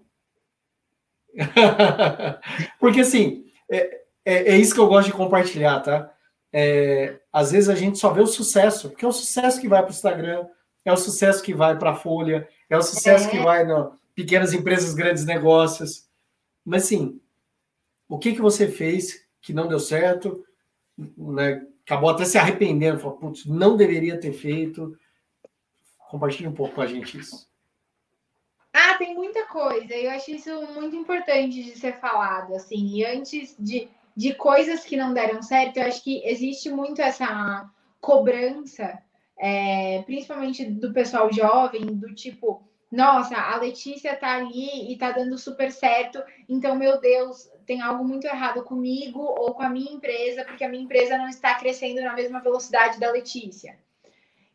Porque assim, é, é, é, isso que eu gosto de compartilhar, tá? É, às vezes a gente só vê o sucesso, porque é o sucesso que vai para o Instagram, é o sucesso que vai para a Folha, é o sucesso é. que vai no pequenas empresas, grandes negócios. Mas sim, o que que você fez que não deu certo, né? Acabou até se arrependendo, falou, putz, não deveria ter feito. Compartilhe um pouco com a gente isso. Ah, tem muita coisa. Eu acho isso muito importante de ser falado, assim. E antes de de coisas que não deram certo, eu acho que existe muito essa cobrança, é, principalmente do pessoal jovem, do tipo, nossa, a Letícia tá ali e tá dando super certo, então, meu Deus, tem algo muito errado comigo ou com a minha empresa, porque a minha empresa não está crescendo na mesma velocidade da Letícia.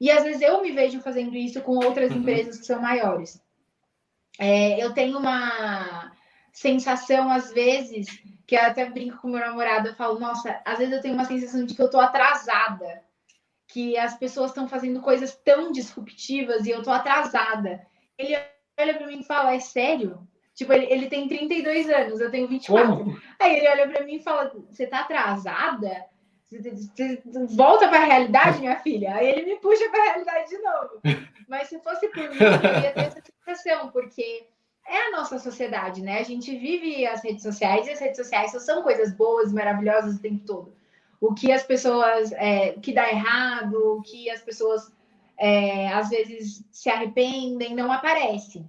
E às vezes eu me vejo fazendo isso com outras uhum. empresas que são maiores. É, eu tenho uma sensação, às vezes, que eu até brinco com meu namorado, eu falo, nossa, às vezes eu tenho uma sensação de que eu tô atrasada, que as pessoas estão fazendo coisas tão disruptivas e eu tô atrasada. Ele olha para mim e fala, é sério? Tipo, ele, ele tem 32 anos, eu tenho 24. Como? Aí ele olha para mim e fala, você tá atrasada? Volta para a realidade, minha filha. Aí ele me puxa para a realidade de novo. Mas se fosse por mim, eu ia ter essa sensação, porque é a nossa sociedade, né? A gente vive as redes sociais e as redes sociais só são coisas boas, maravilhosas o tempo todo. O que as pessoas, é, que dá errado, o que as pessoas é, às vezes se arrependem, não aparece.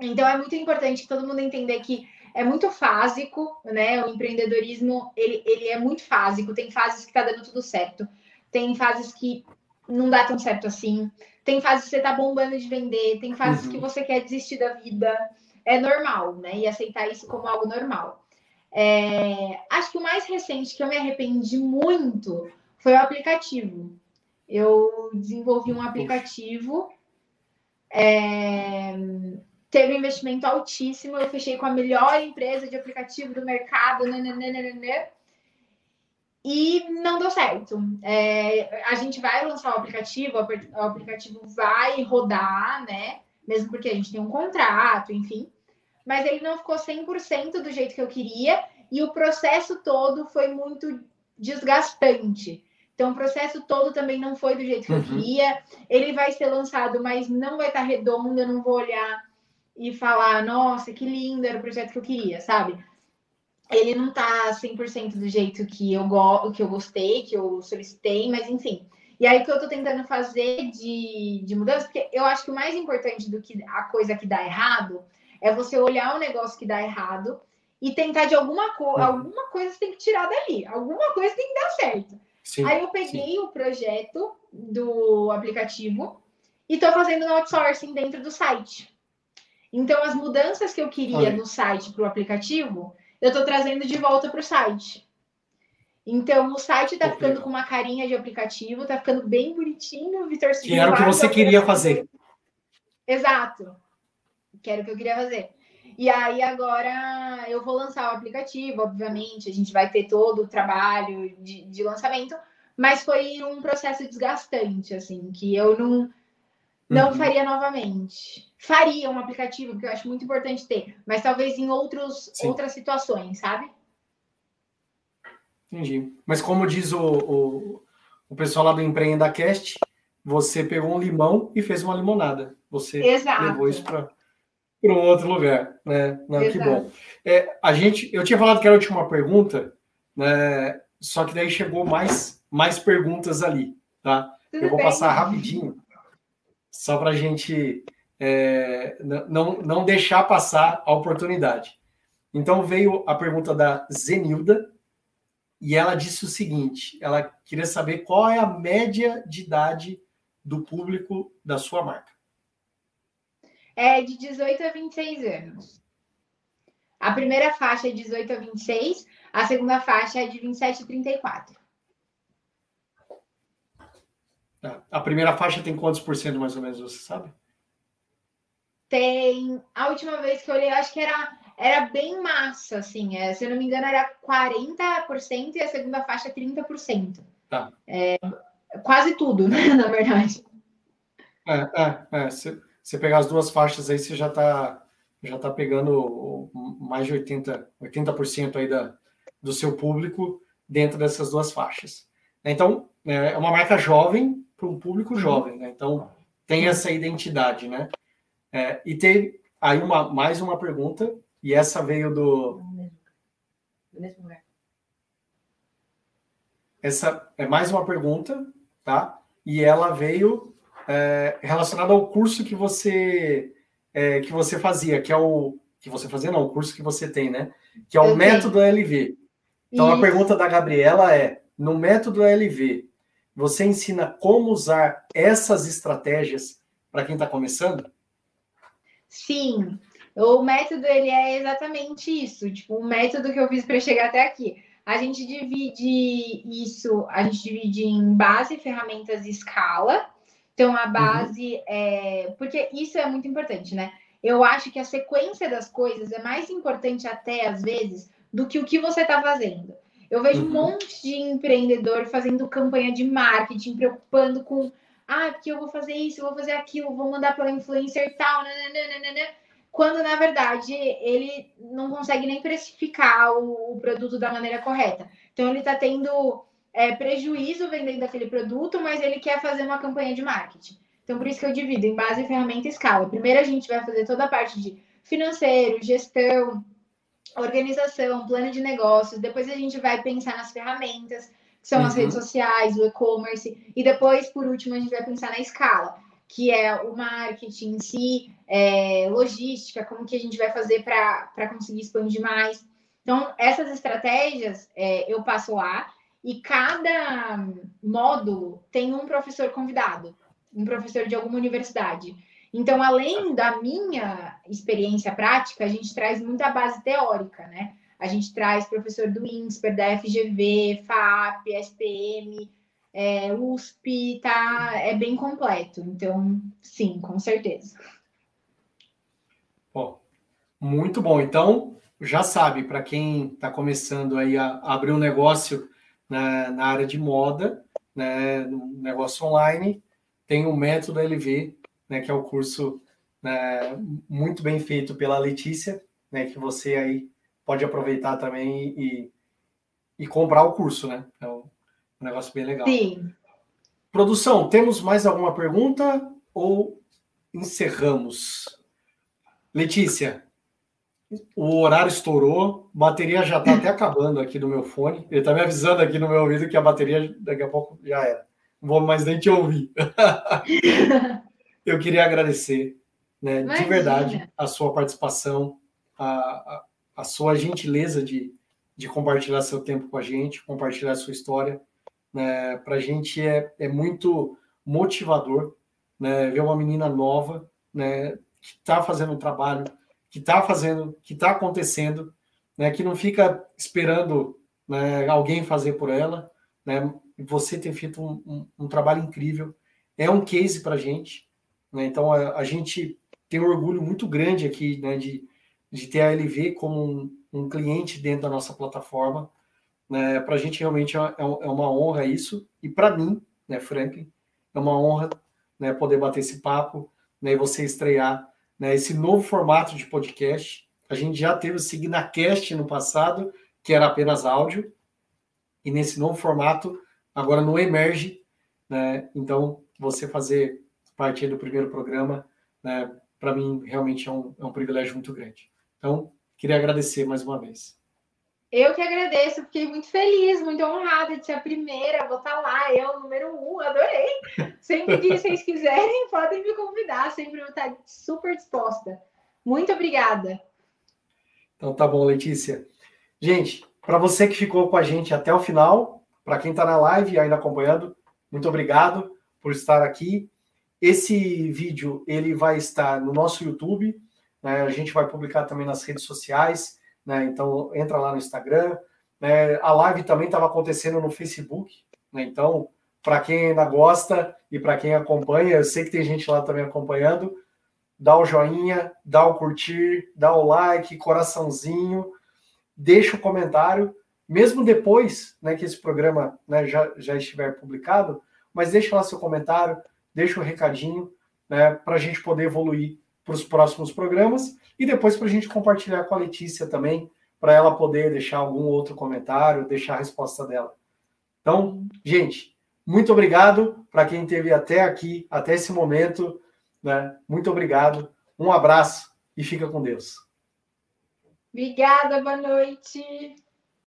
Então é muito importante todo mundo entender que é muito fásico, né? O empreendedorismo ele, ele é muito fásico. Tem fases que tá dando tudo certo, tem fases que não dá tão certo assim, tem fases que você tá bombando de vender, tem fases uhum. que você quer desistir da vida. É normal, né? E aceitar isso como algo normal. É... Acho que o mais recente que eu me arrependi muito foi o aplicativo. Eu desenvolvi um aplicativo. É teve um investimento altíssimo, eu fechei com a melhor empresa de aplicativo do mercado, nananana, e não deu certo. É, a gente vai lançar o aplicativo, o aplicativo vai rodar, né? Mesmo porque a gente tem um contrato, enfim. Mas ele não ficou 100% do jeito que eu queria e o processo todo foi muito desgastante. Então, o processo todo também não foi do jeito que uhum. eu queria. Ele vai ser lançado, mas não vai estar redondo, eu não vou olhar e falar, nossa, que lindo, era o projeto que eu queria, sabe? Ele não tá 100% do jeito que eu, go que eu gostei, que eu solicitei, mas enfim. E aí o que eu tô tentando fazer de, de mudança, porque eu acho que o mais importante do que a coisa que dá errado é você olhar o negócio que dá errado e tentar de alguma coisa, uhum. alguma coisa você tem que tirar dali, alguma coisa tem que dar certo. Sim, aí eu peguei sim. o projeto do aplicativo e tô fazendo no outsourcing dentro do site. Então, as mudanças que eu queria no site para o aplicativo, eu estou trazendo de volta para o site. Então, o site está ficando com uma carinha de aplicativo, está ficando bem bonitinho, Vitor Que era o que você queria fazer. Exato. Que era o que eu queria fazer. E aí, agora, eu vou lançar o aplicativo, obviamente, a gente vai ter todo o trabalho de, de lançamento, mas foi um processo desgastante, assim, que eu não não uhum. faria novamente. Faria um aplicativo, porque eu acho muito importante ter, mas talvez em outros, outras situações, sabe? Entendi. Mas como diz o, o, o pessoal lá do Empreenda Cast, você pegou um limão e fez uma limonada. Você Exato. levou isso para um outro lugar, né? Não, que bom. É, a gente, eu tinha falado que era a última pergunta, né? Só que daí chegou mais, mais perguntas ali, tá? Tudo eu vou bem. passar rapidinho só para a gente é, não, não deixar passar a oportunidade. Então veio a pergunta da Zenilda, e ela disse o seguinte: ela queria saber qual é a média de idade do público da sua marca. É de 18 a 26 anos. A primeira faixa é de 18 a 26, a segunda faixa é de 27 a 34. A primeira faixa tem quantos por cento mais ou menos, você sabe? Tem. A última vez que eu olhei, acho que era, era bem massa, assim. É, se eu não me engano, era 40% e a segunda faixa 30%. Tá. É, quase tudo, né, na verdade. É, é, é. Se você pegar as duas faixas aí, você já está já tá pegando mais de 80%, 80 aí da, do seu público dentro dessas duas faixas. Então, é uma marca jovem, para um público jovem, né? Então tem essa identidade, né? É, e tem aí uma, mais uma pergunta, e essa veio do. Do mesmo lugar. Essa é mais uma pergunta, tá? E ela veio é, relacionada ao curso que você é, que você fazia, que é o que você fazia, não, o curso que você tem, né? Que é o Eu método tenho. LV. Então Isso. a pergunta da Gabriela é: no método LV, você ensina como usar essas estratégias para quem está começando? Sim, o método ele é exatamente isso, tipo, o método que eu fiz para chegar até aqui. A gente divide isso, a gente divide em base, ferramentas e escala. Então, a base uhum. é. Porque isso é muito importante, né? Eu acho que a sequência das coisas é mais importante, até às vezes, do que o que você está fazendo. Eu vejo uhum. um monte de empreendedor fazendo campanha de marketing, preocupando com ah, porque eu vou fazer isso, eu vou fazer aquilo, vou mandar pela influencer tal, nananana, quando na verdade ele não consegue nem precificar o, o produto da maneira correta. Então ele está tendo é, prejuízo vendendo aquele produto, mas ele quer fazer uma campanha de marketing. Então, por isso que eu divido em base, ferramenta e escala. Primeiro, a gente vai fazer toda a parte de financeiro, gestão, organização, plano de negócios. Depois, a gente vai pensar nas ferramentas, que são uhum. as redes sociais, o e-commerce. E depois, por último, a gente vai pensar na escala, que é o marketing em si, é, logística, como que a gente vai fazer para conseguir expandir mais. Então, essas estratégias é, eu passo lá e cada módulo tem um professor convidado um professor de alguma universidade. Então, além da minha experiência prática, a gente traz muita base teórica, né? A gente traz professor do INSPER, da FGV, FAP, SPM, é, USP, tá? É bem completo. Então, sim, com certeza. Bom, muito bom. Então, já sabe, para quem está começando aí a abrir um negócio na, na área de moda, né, um negócio online, tem o método LV, né, que é o curso né, muito bem feito pela Letícia, né, que você aí pode aproveitar também e, e comprar o curso, né? É um negócio bem legal. Sim. Produção, temos mais alguma pergunta ou encerramos? Letícia, o horário estourou, bateria já está até acabando aqui no meu fone. Ele está me avisando aqui no meu ouvido que a bateria daqui a pouco já era não vou mais nem te ouvir. eu queria agradecer, né, de verdade, a sua participação, a, a, a, sua gentileza de, de compartilhar seu tempo com a gente, compartilhar sua história. Né, Para a gente é, é muito motivador né, ver uma menina nova né, que está fazendo um trabalho, que está fazendo, que está acontecendo, né, que não fica esperando né, alguém fazer por ela, né, você tem feito um, um, um trabalho incrível. É um case para a gente. Né? Então, a, a, gente tem um orgulho muito grande aqui né, de, de ter a LV como um, um cliente dentro da nossa plataforma. Né? Para a gente, realmente, é, é, é uma honra isso. E para mim, né, Franklin, é uma honra né, poder bater esse papo né, e você estrear né, esse novo formato de podcast. A gente já teve o SignaCast no passado, que era apenas áudio, e nesse novo formato agora não emerge, né? Então, você fazer parte do primeiro programa, né, para mim, realmente é um, é um privilégio muito grande. Então, queria agradecer mais uma vez. Eu que agradeço, fiquei muito feliz, muito honrada de ser a primeira, vou estar lá, eu, número um, adorei. Sempre que vocês quiserem, podem me convidar, sempre vou estar super disposta. Muito obrigada. Então tá bom, Letícia. Gente, para você que ficou com a gente até o final, para quem está na live ainda acompanhando, muito obrigado por estar aqui. Esse vídeo ele vai estar no nosso YouTube, né? a gente vai publicar também nas redes sociais, né? então entra lá no Instagram. Né? A live também estava acontecendo no Facebook, né? então para quem ainda gosta e para quem acompanha, eu sei que tem gente lá também acompanhando, dá o joinha, dá o curtir, dá o like, coraçãozinho, deixa o comentário mesmo depois né, que esse programa né, já, já estiver publicado, mas deixa lá seu comentário, deixa o um recadinho né, para a gente poder evoluir para os próximos programas e depois para a gente compartilhar com a Letícia também, para ela poder deixar algum outro comentário, deixar a resposta dela. Então, gente, muito obrigado para quem esteve até aqui, até esse momento. Né? Muito obrigado, um abraço e fica com Deus. Obrigada, boa noite.